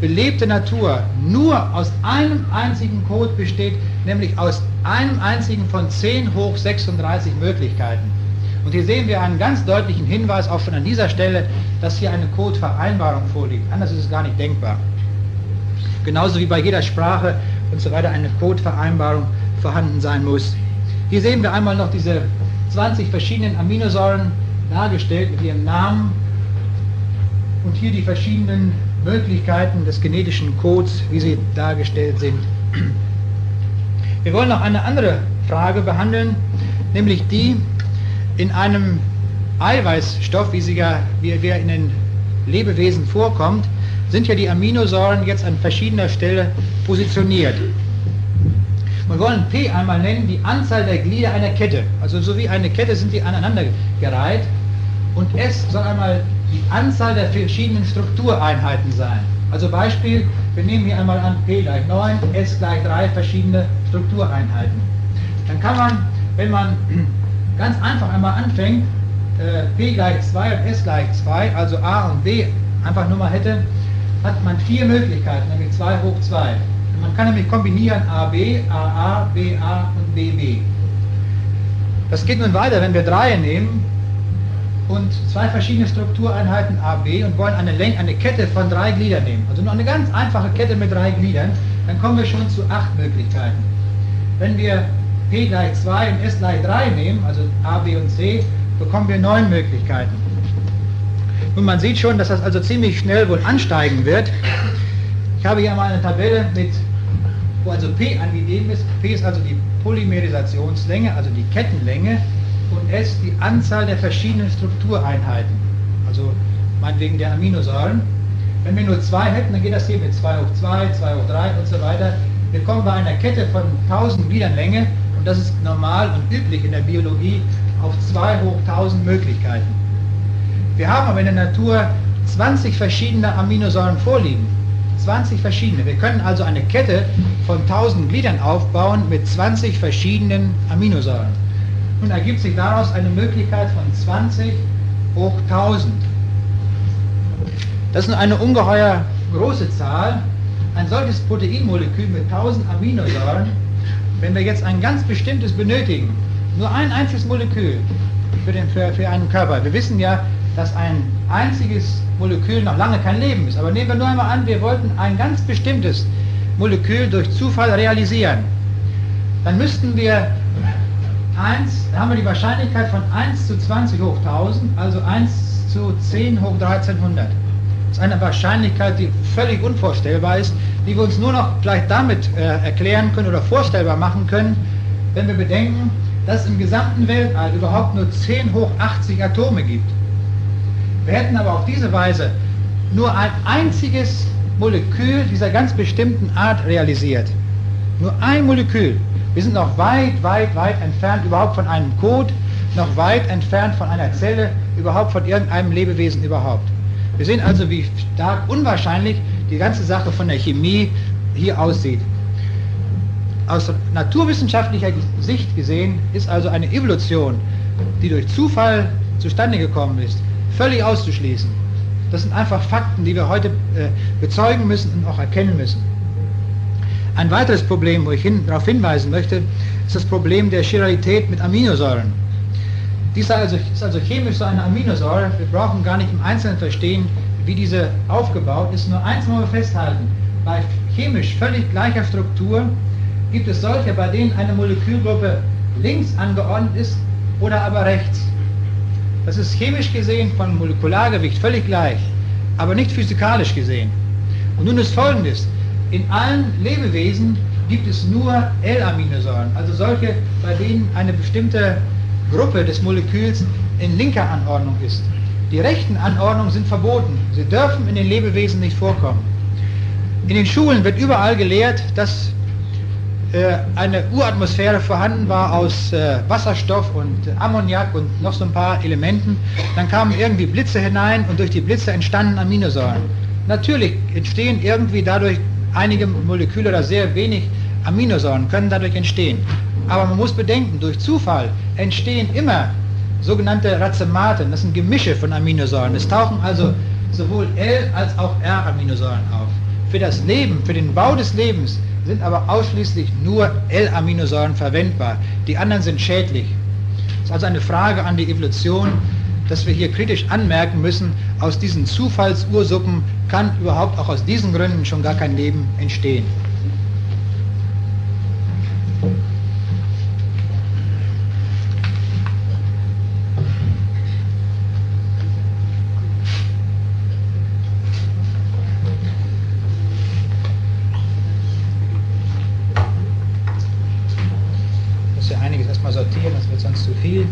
belebte Natur nur aus einem einzigen Code besteht, nämlich aus einem einzigen von 10 hoch 36 Möglichkeiten. Und hier sehen wir einen ganz deutlichen Hinweis auch schon an dieser Stelle, dass hier eine Codevereinbarung vorliegt. Anders ist es gar nicht denkbar. Genauso wie bei jeder Sprache und so weiter eine Codevereinbarung vorhanden sein muss. Hier sehen wir einmal noch diese 20 verschiedenen Aminosäuren dargestellt mit ihrem Namen und hier die verschiedenen Möglichkeiten des genetischen Codes, wie sie dargestellt sind. Wir wollen noch eine andere Frage behandeln, nämlich die, in einem Eiweißstoff, wie, sie ja, wie er in den Lebewesen vorkommt, sind ja die Aminosäuren jetzt an verschiedener Stelle positioniert. Wir wollen P einmal nennen, die Anzahl der Glieder einer Kette. Also so wie eine Kette sind die aneinandergereiht. Und S soll einmal die Anzahl der verschiedenen Struktureinheiten sein. Also Beispiel, wir nehmen hier einmal an P gleich 9, S gleich 3 verschiedene Struktureinheiten. Dann kann man, wenn man ganz einfach einmal anfängt, äh, P gleich 2 und S gleich 2, also A und B einfach nur mal hätte, hat man vier Möglichkeiten, nämlich 2 hoch 2. Man kann nämlich kombinieren AB, AA, BA und BB. Das geht nun weiter, wenn wir Dreie nehmen, und zwei verschiedene Struktureinheiten A, B und wollen eine, Länge, eine Kette von drei Gliedern nehmen, also nur eine ganz einfache Kette mit drei Gliedern, dann kommen wir schon zu acht Möglichkeiten. Wenn wir P gleich 2 und S gleich 3 nehmen, also A, B und C, bekommen wir neun Möglichkeiten. Und man sieht schon, dass das also ziemlich schnell wohl ansteigen wird. Ich habe hier mal eine Tabelle mit, wo also P angegeben ist. P ist also die Polymerisationslänge, also die Kettenlänge und S die Anzahl der verschiedenen Struktureinheiten, also meinetwegen der Aminosäuren. Wenn wir nur zwei hätten, dann geht das hier mit 2 hoch 2, 2 hoch 3 und so weiter. Wir kommen bei einer Kette von 1000 Gliedern Länge, das ist normal und üblich in der Biologie, auf 2 hoch 1000 Möglichkeiten. Wir haben aber in der Natur 20 verschiedene Aminosäuren vorliegen. 20 verschiedene. Wir können also eine Kette von 1000 Gliedern aufbauen mit 20 verschiedenen Aminosäuren. Nun ergibt sich daraus eine Möglichkeit von 20 hoch 1000. Das ist eine ungeheuer große Zahl. Ein solches Proteinmolekül mit 1000 Aminosäuren, wenn wir jetzt ein ganz bestimmtes benötigen, nur ein einziges Molekül für, den, für, für einen Körper. Wir wissen ja, dass ein einziges Molekül noch lange kein Leben ist. Aber nehmen wir nur einmal an, wir wollten ein ganz bestimmtes Molekül durch Zufall realisieren. Dann müssten wir 1, da haben wir die Wahrscheinlichkeit von 1 zu 20 hoch 1000, also 1 zu 10 hoch 1300. Das ist eine Wahrscheinlichkeit, die völlig unvorstellbar ist, die wir uns nur noch vielleicht damit äh, erklären können oder vorstellbar machen können, wenn wir bedenken, dass es im gesamten Weltall überhaupt nur 10 hoch 80 Atome gibt. Wir hätten aber auf diese Weise nur ein einziges Molekül dieser ganz bestimmten Art realisiert. Nur ein Molekül. Wir sind noch weit, weit, weit entfernt überhaupt von einem Code, noch weit entfernt von einer Zelle, überhaupt von irgendeinem Lebewesen überhaupt. Wir sehen also, wie stark unwahrscheinlich die ganze Sache von der Chemie hier aussieht. Aus naturwissenschaftlicher Sicht gesehen ist also eine Evolution, die durch Zufall zustande gekommen ist, völlig auszuschließen. Das sind einfach Fakten, die wir heute äh, bezeugen müssen und auch erkennen müssen. Ein weiteres Problem, wo ich hin, darauf hinweisen möchte, ist das Problem der Chiralität mit Aminosäuren. Dies also, ist also chemisch so eine Aminosäure. Wir brauchen gar nicht im Einzelnen verstehen, wie diese aufgebaut ist. Nur eins wollen wir festhalten. Bei chemisch völlig gleicher Struktur gibt es solche, bei denen eine Molekülgruppe links angeordnet ist oder aber rechts. Das ist chemisch gesehen von Molekulargewicht völlig gleich, aber nicht physikalisch gesehen. Und nun ist folgendes in allen Lebewesen gibt es nur L-Aminosäuren, also solche, bei denen eine bestimmte Gruppe des Moleküls in linker Anordnung ist. Die rechten Anordnungen sind verboten. Sie dürfen in den Lebewesen nicht vorkommen. In den Schulen wird überall gelehrt, dass äh, eine Uratmosphäre vorhanden war aus äh, Wasserstoff und Ammoniak und noch so ein paar Elementen. Dann kamen irgendwie Blitze hinein und durch die Blitze entstanden Aminosäuren. Natürlich entstehen irgendwie dadurch einige Moleküle oder sehr wenig Aminosäuren können dadurch entstehen. Aber man muss bedenken, durch Zufall entstehen immer sogenannte Racematen, das sind Gemische von Aminosäuren. Es tauchen also sowohl L- als auch R-Aminosäuren auf. Für das Leben, für den Bau des Lebens sind aber ausschließlich nur L-Aminosäuren verwendbar. Die anderen sind schädlich. Es ist also eine Frage an die Evolution, dass wir hier kritisch anmerken müssen, aus diesen Zufallsursuppen kann überhaupt auch aus diesen Gründen schon gar kein Leben entstehen. muss ja einiges erstmal sortieren, das wird sonst zu viel.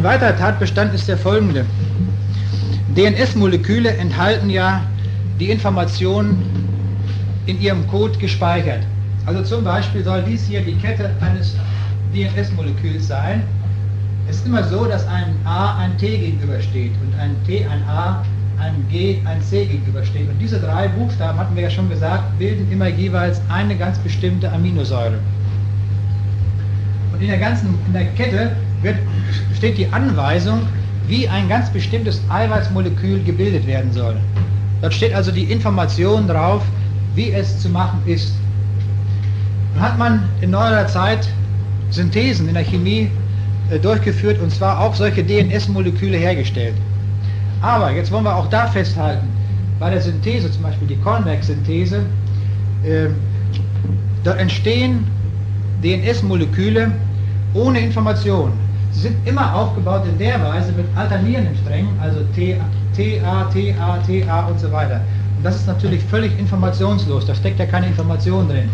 Ein weiterer Tatbestand ist der folgende. DNS-Moleküle enthalten ja die Informationen in ihrem Code gespeichert. Also zum Beispiel soll dies hier die Kette eines DNS-Moleküls sein. Es ist immer so, dass ein A ein T gegenübersteht und ein T ein A, ein G ein C gegenübersteht. Und diese drei Buchstaben, hatten wir ja schon gesagt, bilden immer jeweils eine ganz bestimmte Aminosäure. Und in der ganzen in der Kette wird, steht die Anweisung, wie ein ganz bestimmtes Eiweißmolekül gebildet werden soll. Dort steht also die Information drauf, wie es zu machen ist. Dann hat man in neuerer Zeit Synthesen in der Chemie äh, durchgeführt und zwar auch solche DNS-Moleküle hergestellt. Aber jetzt wollen wir auch da festhalten, bei der Synthese, zum Beispiel die Kornberg-Synthese, äh, dort entstehen DNS-Moleküle ohne Information. Sie sind immer aufgebaut in der Weise mit alternierenden Strängen, also T, TA, TA, TA und so weiter. Und das ist natürlich völlig informationslos, da steckt ja keine Information drin.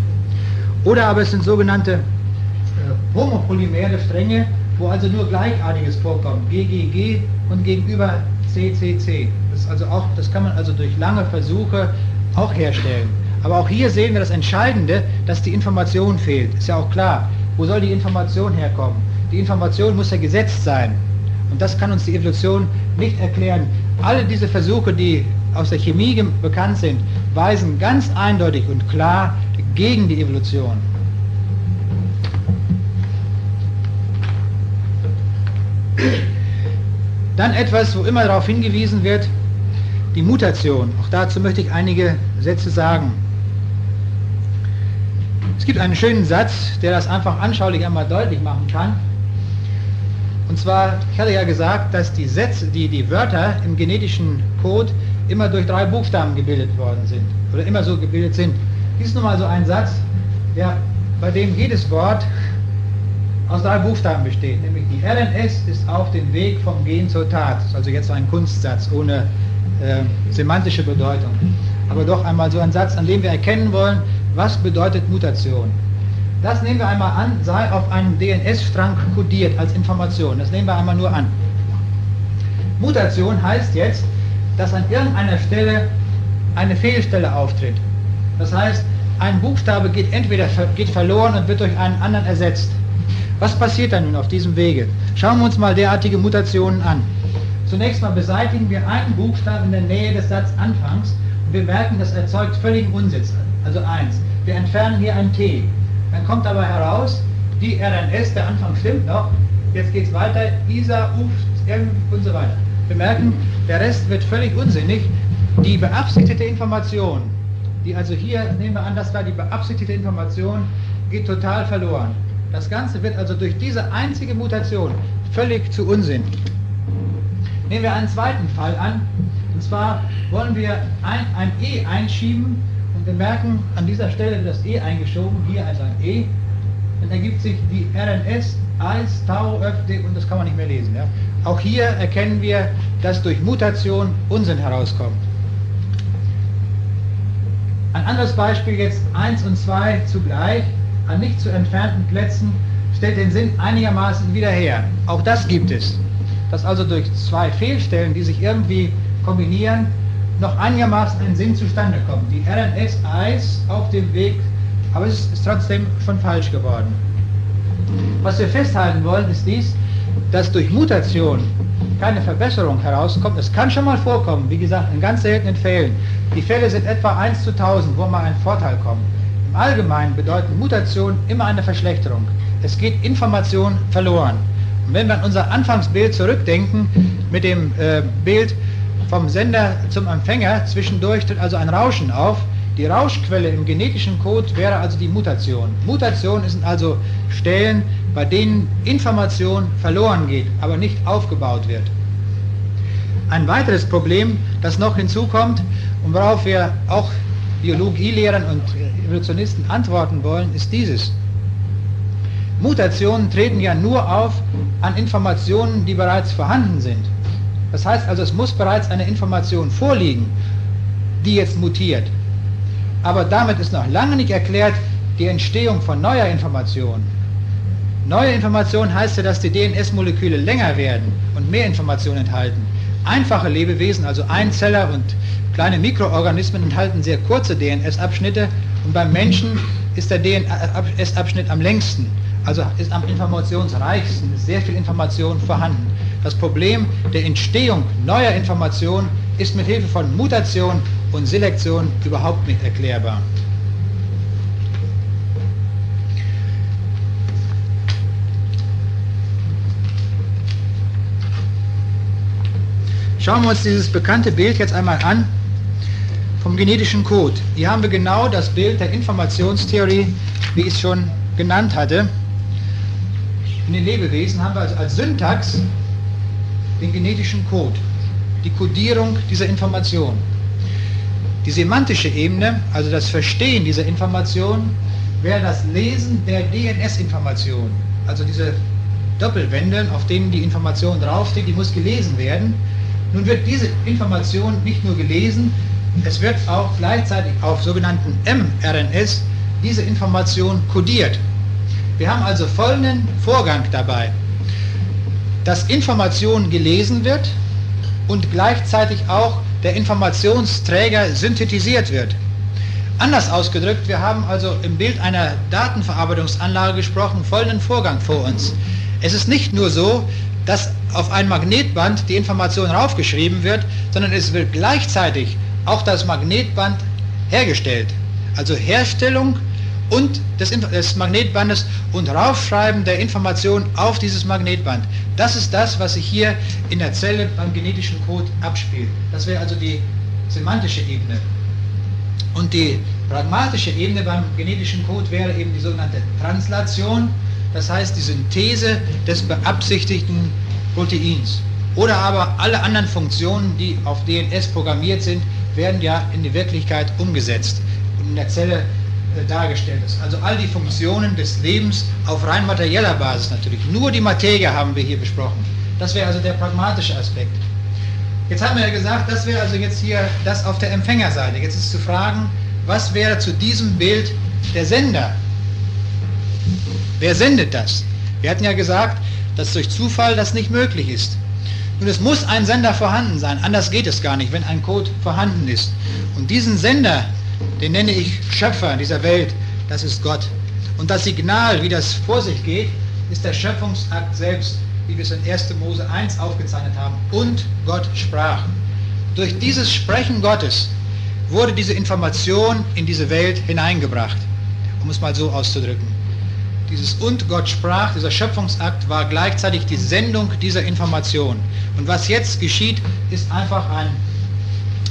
Oder aber es sind sogenannte äh, homopolymere Stränge, wo also nur Gleichartiges vorkommt, GGG und gegenüber CCC. Das, also auch, das kann man also durch lange Versuche auch herstellen. Aber auch hier sehen wir das Entscheidende, dass die Information fehlt. Ist ja auch klar. Wo soll die Information herkommen? Die Information muss ja gesetzt sein. Und das kann uns die Evolution nicht erklären. Alle diese Versuche, die aus der Chemie bekannt sind, weisen ganz eindeutig und klar gegen die Evolution. Dann etwas, wo immer darauf hingewiesen wird, die Mutation. Auch dazu möchte ich einige Sätze sagen. Es gibt einen schönen Satz, der das einfach anschaulich einmal deutlich machen kann. Und zwar, ich hatte ja gesagt, dass die Sätze, die, die Wörter im genetischen Code immer durch drei Buchstaben gebildet worden sind oder immer so gebildet sind. Dies ist nun mal so ein Satz, der, bei dem jedes Wort aus drei Buchstaben besteht, nämlich die RNS ist auf dem Weg vom Gen zur Tat. Das ist also jetzt ein Kunstsatz ohne äh, semantische Bedeutung. Aber doch einmal so ein Satz, an dem wir erkennen wollen, was bedeutet Mutation. Das nehmen wir einmal an, sei auf einem DNS-Strang kodiert als Information. Das nehmen wir einmal nur an. Mutation heißt jetzt, dass an irgendeiner Stelle eine Fehlstelle auftritt. Das heißt, ein Buchstabe geht entweder geht verloren und wird durch einen anderen ersetzt. Was passiert dann nun auf diesem Wege? Schauen wir uns mal derartige Mutationen an. Zunächst mal beseitigen wir einen Buchstaben in der Nähe des Satzanfangs und wir merken, das erzeugt völligen Unsitz. Also eins. Wir entfernen hier ein T. Dann kommt aber heraus, die RNS, der Anfang stimmt noch, jetzt geht es weiter, ISA, UF und so weiter. Wir merken, der Rest wird völlig unsinnig. Die beabsichtigte Information, die also hier, nehmen wir an, das war die beabsichtigte Information, geht total verloren. Das Ganze wird also durch diese einzige Mutation völlig zu Unsinn. Nehmen wir einen zweiten Fall an, und zwar wollen wir ein, ein E einschieben wir merken, an dieser Stelle das E eingeschoben, hier also ein E, dann ergibt sich die RNS 1, Tau, ÖFD und das kann man nicht mehr lesen. Ja? Auch hier erkennen wir, dass durch Mutation Unsinn herauskommt. Ein anderes Beispiel jetzt 1 und 2 zugleich an nicht zu entfernten Plätzen stellt den Sinn einigermaßen wieder her. Auch das gibt es. Dass also durch zwei Fehlstellen, die sich irgendwie kombinieren, noch einigermaßen ein Sinn zustande kommt. Die RNS Eis auf dem Weg, aber es ist trotzdem schon falsch geworden. Was wir festhalten wollen, ist dies, dass durch Mutation keine Verbesserung herauskommt. Es kann schon mal vorkommen, wie gesagt, in ganz seltenen Fällen. Die Fälle sind etwa 1 zu 1000, wo mal ein Vorteil kommt. Im Allgemeinen bedeuten Mutationen immer eine Verschlechterung. Es geht Information verloren. Und wenn wir an unser Anfangsbild zurückdenken, mit dem äh, Bild vom Sender zum Empfänger, zwischendurch tritt also ein Rauschen auf. Die Rauschquelle im genetischen Code wäre also die Mutation. Mutationen sind also Stellen, bei denen Information verloren geht, aber nicht aufgebaut wird. Ein weiteres Problem, das noch hinzukommt und worauf wir auch Biologielehrern und Evolutionisten antworten wollen, ist dieses. Mutationen treten ja nur auf an Informationen, die bereits vorhanden sind. Das heißt also, es muss bereits eine Information vorliegen, die jetzt mutiert. Aber damit ist noch lange nicht erklärt die Entstehung von neuer Information. Neue Information heißt ja, dass die DNS-Moleküle länger werden und mehr Informationen enthalten. Einfache Lebewesen, also Einzeller und kleine Mikroorganismen enthalten sehr kurze DNS-Abschnitte und beim Menschen ist der DNS-Abschnitt am längsten, also ist am informationsreichsten, ist sehr viel Information vorhanden. Das Problem der Entstehung neuer Informationen ist mit Hilfe von Mutation und Selektion überhaupt nicht erklärbar. Schauen wir uns dieses bekannte Bild jetzt einmal an vom genetischen Code. Hier haben wir genau das Bild der Informationstheorie, wie ich es schon genannt hatte. In den Lebewesen haben wir also als Syntax den genetischen Code, die Codierung dieser Information. Die semantische Ebene, also das Verstehen dieser Information, wäre das Lesen der DNS-Information. Also diese Doppelwände, auf denen die Information draufsteht, die muss gelesen werden. Nun wird diese Information nicht nur gelesen, es wird auch gleichzeitig auf sogenannten mRNS diese Information kodiert. Wir haben also folgenden Vorgang dabei dass Information gelesen wird und gleichzeitig auch der Informationsträger synthetisiert wird. Anders ausgedrückt, wir haben also im Bild einer Datenverarbeitungsanlage gesprochen, folgenden Vorgang vor uns. Es ist nicht nur so, dass auf ein Magnetband die Information raufgeschrieben wird, sondern es wird gleichzeitig auch das Magnetband hergestellt. Also Herstellung und des, des, Magnetbandes und Raufschreiben der Information auf dieses Magnetband. Das ist das, was sich hier in der Zelle beim genetischen Code abspielt. Das wäre also die semantische Ebene. Und die pragmatische Ebene beim genetischen Code wäre eben die sogenannte Translation, das heißt die Synthese des beabsichtigten Proteins. Oder aber alle anderen Funktionen, die auf DNS programmiert sind, werden ja in die Wirklichkeit umgesetzt. Und in der Zelle dargestellt ist. Also all die Funktionen des Lebens auf rein materieller Basis natürlich. Nur die Materie haben wir hier besprochen. Das wäre also der pragmatische Aspekt. Jetzt haben wir ja gesagt, das wäre also jetzt hier das auf der Empfängerseite. Jetzt ist zu fragen, was wäre zu diesem Bild der Sender? Wer sendet das? Wir hatten ja gesagt, dass durch Zufall das nicht möglich ist. Und es muss ein Sender vorhanden sein, anders geht es gar nicht, wenn ein Code vorhanden ist. Und diesen Sender, den nenne ich Schöpfer dieser Welt, das ist Gott. Und das Signal, wie das vor sich geht, ist der Schöpfungsakt selbst, wie wir es in 1. Mose 1 aufgezeichnet haben. Und Gott sprach. Durch dieses Sprechen Gottes wurde diese Information in diese Welt hineingebracht, um es mal so auszudrücken. Dieses Und Gott sprach, dieser Schöpfungsakt war gleichzeitig die Sendung dieser Information. Und was jetzt geschieht, ist einfach ein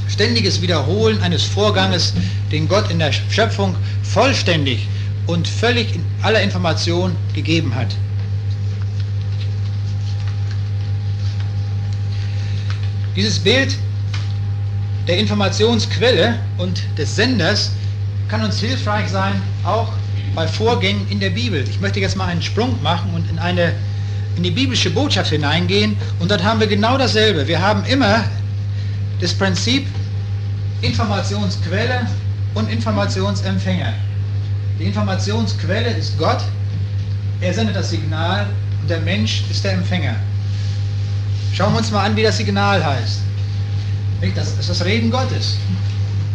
ständiges Wiederholen eines Vorganges, den Gott in der Schöpfung vollständig und völlig in aller Information gegeben hat. Dieses Bild der Informationsquelle und des Senders kann uns hilfreich sein, auch bei Vorgängen in der Bibel. Ich möchte jetzt mal einen Sprung machen und in eine in die biblische Botschaft hineingehen und dort haben wir genau dasselbe. Wir haben immer das Prinzip Informationsquelle und Informationsempfänger. Die Informationsquelle ist Gott, er sendet das Signal und der Mensch ist der Empfänger. Schauen wir uns mal an, wie das Signal heißt. Das ist das Reden Gottes.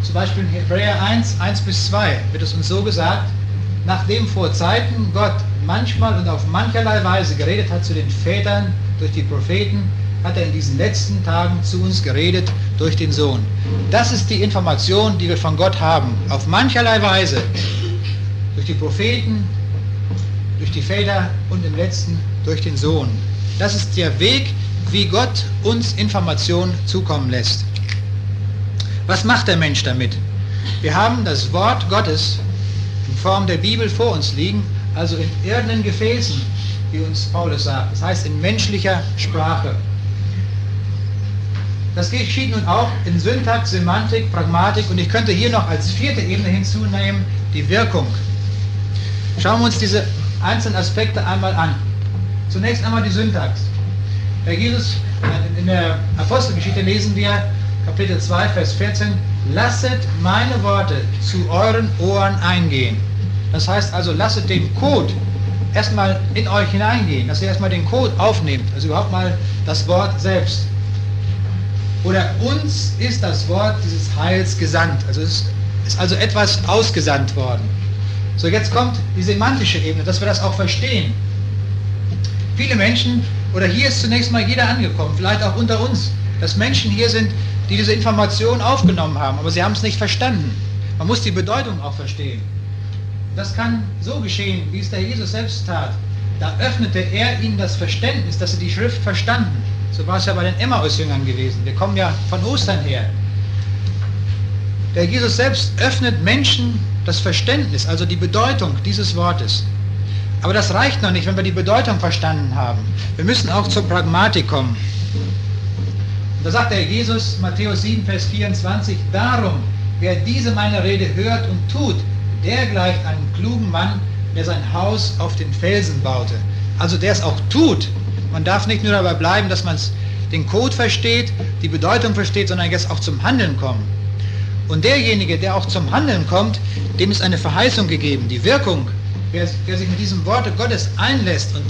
Zum Beispiel in Hebräer 1, 1 bis 2 wird es uns so gesagt, nachdem vor Zeiten Gott manchmal und auf mancherlei Weise geredet hat zu den Vätern durch die Propheten, hat er in diesen letzten Tagen zu uns geredet durch den Sohn. Das ist die Information, die wir von Gott haben, auf mancherlei Weise, durch die Propheten, durch die Väter und im letzten durch den Sohn. Das ist der Weg, wie Gott uns Informationen zukommen lässt. Was macht der Mensch damit? Wir haben das Wort Gottes in Form der Bibel vor uns liegen, also in irdenen Gefäßen, wie uns Paulus sagt. Das heißt in menschlicher Sprache. Das geschieht nun auch in Syntax, Semantik, Pragmatik und ich könnte hier noch als vierte Ebene hinzunehmen die Wirkung. Schauen wir uns diese einzelnen Aspekte einmal an. Zunächst einmal die Syntax. Herr Jesus, in der Apostelgeschichte lesen wir Kapitel 2, Vers 14, lasset meine Worte zu euren Ohren eingehen. Das heißt also, lasset den Code erstmal in euch hineingehen, dass ihr erstmal den Code aufnehmt, also überhaupt mal das Wort selbst. Oder uns ist das Wort dieses Heils gesandt. Also es ist also etwas ausgesandt worden. So, jetzt kommt die semantische Ebene, dass wir das auch verstehen. Viele Menschen, oder hier ist zunächst mal jeder angekommen, vielleicht auch unter uns, dass Menschen hier sind, die diese Information aufgenommen haben, aber sie haben es nicht verstanden. Man muss die Bedeutung auch verstehen. Das kann so geschehen, wie es der Jesus selbst tat. Da öffnete er ihnen das Verständnis, dass sie die Schrift verstanden. So war es ja bei den Emmaus-Jüngern gewesen. Wir kommen ja von Ostern her. Der Jesus selbst öffnet Menschen das Verständnis, also die Bedeutung dieses Wortes. Aber das reicht noch nicht, wenn wir die Bedeutung verstanden haben. Wir müssen auch zur Pragmatik kommen. Und da sagt der Jesus, Matthäus 7, Vers 24, darum, wer diese meine Rede hört und tut, der gleicht einem klugen Mann, der sein Haus auf den Felsen baute. Also der es auch tut. Man darf nicht nur dabei bleiben, dass man den Code versteht, die Bedeutung versteht, sondern jetzt auch zum Handeln kommen. Und derjenige, der auch zum Handeln kommt, dem ist eine Verheißung gegeben, die Wirkung. Wer, wer sich mit diesem Worte Gottes einlässt und,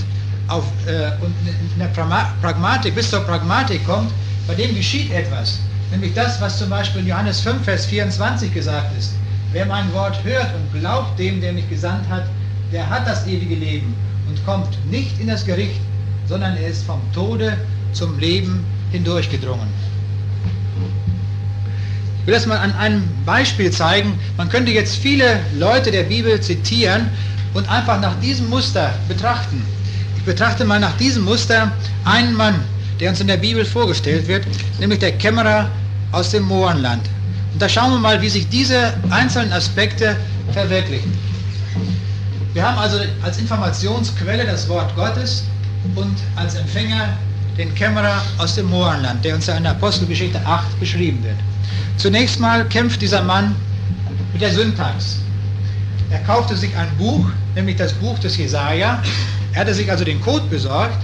auf, äh, und in der Pragmatik bis zur Pragmatik kommt, bei dem geschieht etwas. Nämlich das, was zum Beispiel in Johannes 5, Vers 24 gesagt ist. Wer mein Wort hört und glaubt dem, der mich gesandt hat, der hat das ewige Leben und kommt nicht in das Gericht, sondern er ist vom Tode zum Leben hindurchgedrungen. Ich will das mal an einem Beispiel zeigen. Man könnte jetzt viele Leute der Bibel zitieren und einfach nach diesem Muster betrachten. Ich betrachte mal nach diesem Muster einen Mann, der uns in der Bibel vorgestellt wird, nämlich der Kämmerer aus dem Mohrenland. Und da schauen wir mal, wie sich diese einzelnen Aspekte verwirklichen. Wir haben also als Informationsquelle das Wort Gottes und als Empfänger den Kämmerer aus dem Mohrenland, der uns in der Apostelgeschichte 8 beschrieben wird. Zunächst mal kämpft dieser Mann mit der Syntax. Er kaufte sich ein Buch, nämlich das Buch des Jesaja. Er hatte sich also den Code besorgt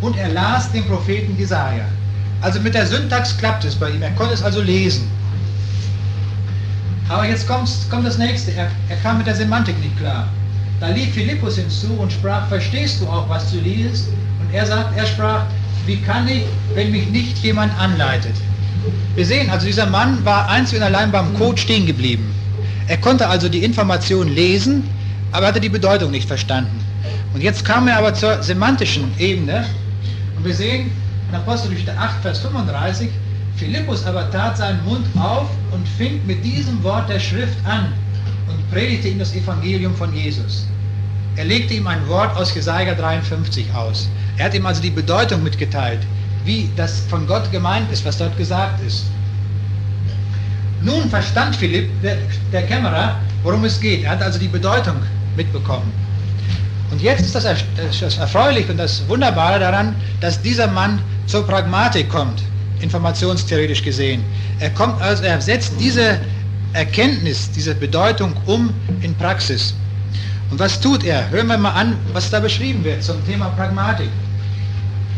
und er las den Propheten Jesaja. Also mit der Syntax klappt es bei ihm. Er konnte es also lesen. Aber jetzt kommt, kommt das nächste. Er, er kam mit der Semantik nicht klar. Da lief Philippus hinzu und sprach, verstehst du auch, was du liest? Und er sagt, er sprach, wie kann ich, wenn mich nicht jemand anleitet? Wir sehen, also dieser Mann war einzig und allein beim Code stehen geblieben. Er konnte also die Information lesen, aber hatte die Bedeutung nicht verstanden. Und jetzt kam er aber zur semantischen Ebene und wir sehen in Apostelgeschichte 8, Vers 35, Philippus aber tat seinen Mund auf und fing mit diesem Wort der Schrift an und predigte ihm das Evangelium von Jesus. Er legte ihm ein Wort aus Jesaja 53 aus. Er hat ihm also die Bedeutung mitgeteilt, wie das von Gott gemeint ist, was dort gesagt ist. Nun verstand Philipp, der, der Kämmerer, worum es geht. Er hat also die Bedeutung mitbekommen. Und jetzt ist das, das erfreulich und das Wunderbare daran, dass dieser Mann zur Pragmatik kommt, informationstheoretisch gesehen. Er kommt also, er setzt diese Erkenntnis, diese Bedeutung um in Praxis. Und was tut er? Hören wir mal an, was da beschrieben wird zum Thema Pragmatik.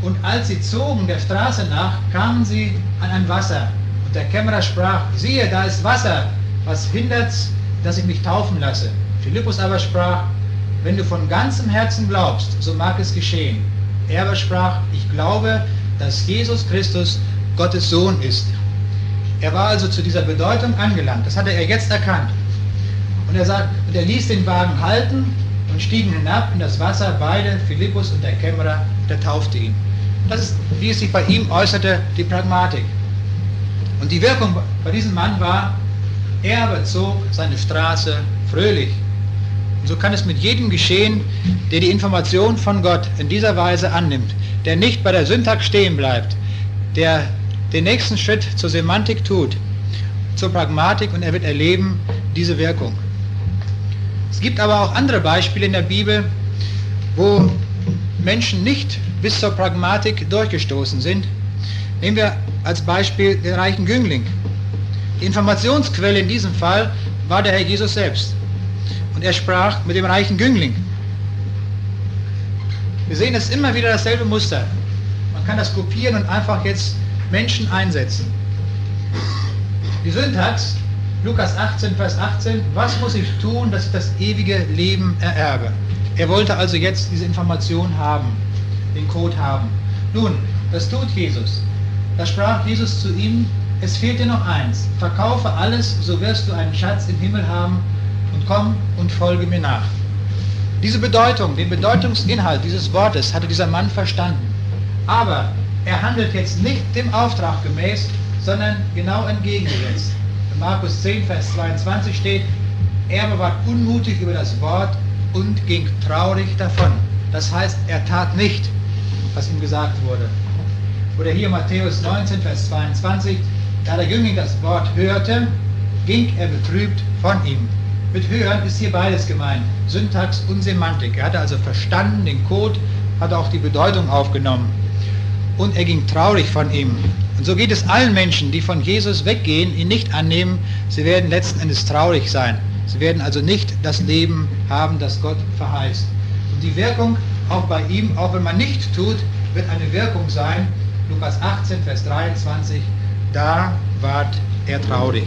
Und als sie zogen der Straße nach, kamen sie an ein Wasser. Und der Kämmerer sprach, siehe, da ist Wasser, was hindert's, dass ich mich taufen lasse? Philippus aber sprach, wenn du von ganzem Herzen glaubst, so mag es geschehen. Er aber sprach, ich glaube, dass Jesus Christus Gottes Sohn ist. Er war also zu dieser Bedeutung angelangt. Das hatte er jetzt erkannt. Und er sagt, und er ließ den Wagen halten und stiegen hinab in das Wasser, beide, Philippus und der Kämmerer, der taufte ihn. Das ist, wie es sich bei ihm äußerte, die Pragmatik. Und die Wirkung bei diesem Mann war, er bezog seine Straße fröhlich. Und so kann es mit jedem geschehen, der die Information von Gott in dieser Weise annimmt, der nicht bei der Syntax stehen bleibt, der den nächsten Schritt zur Semantik tut, zur Pragmatik und er wird erleben diese Wirkung. Es gibt aber auch andere Beispiele in der Bibel, wo Menschen nicht bis zur Pragmatik durchgestoßen sind. Nehmen wir als Beispiel den reichen Jüngling. Die Informationsquelle in diesem Fall war der Herr Jesus selbst. Und er sprach mit dem reichen Jüngling. Wir sehen es immer wieder dasselbe Muster. Man kann das kopieren und einfach jetzt Menschen einsetzen. Die Syntax, Lukas 18, Vers 18, was muss ich tun, dass ich das ewige Leben ererbe? Er wollte also jetzt diese Information haben, den Code haben. Nun, das tut Jesus. Da sprach Jesus zu ihm, es fehlt dir noch eins, verkaufe alles, so wirst du einen Schatz im Himmel haben und komm und folge mir nach. Diese Bedeutung, den Bedeutungsinhalt dieses Wortes hatte dieser Mann verstanden. Aber er handelt jetzt nicht dem Auftrag gemäß, sondern genau entgegengesetzt. In Markus 10, Vers 22 steht, er war unmutig über das Wort und ging traurig davon. Das heißt, er tat nicht, was ihm gesagt wurde. Oder hier Matthäus 19, Vers 22, da der Jüngling das Wort hörte, ging er betrübt von ihm. Mit Hören ist hier beides gemeint, Syntax und Semantik. Er hatte also verstanden den Code, hat auch die Bedeutung aufgenommen. Und er ging traurig von ihm. Und so geht es allen Menschen, die von Jesus weggehen, ihn nicht annehmen. Sie werden letzten Endes traurig sein. Sie werden also nicht das Leben haben, das Gott verheißt. Und die Wirkung auch bei ihm, auch wenn man nicht tut, wird eine Wirkung sein. Lukas 18, Vers 23, da ward er traurig.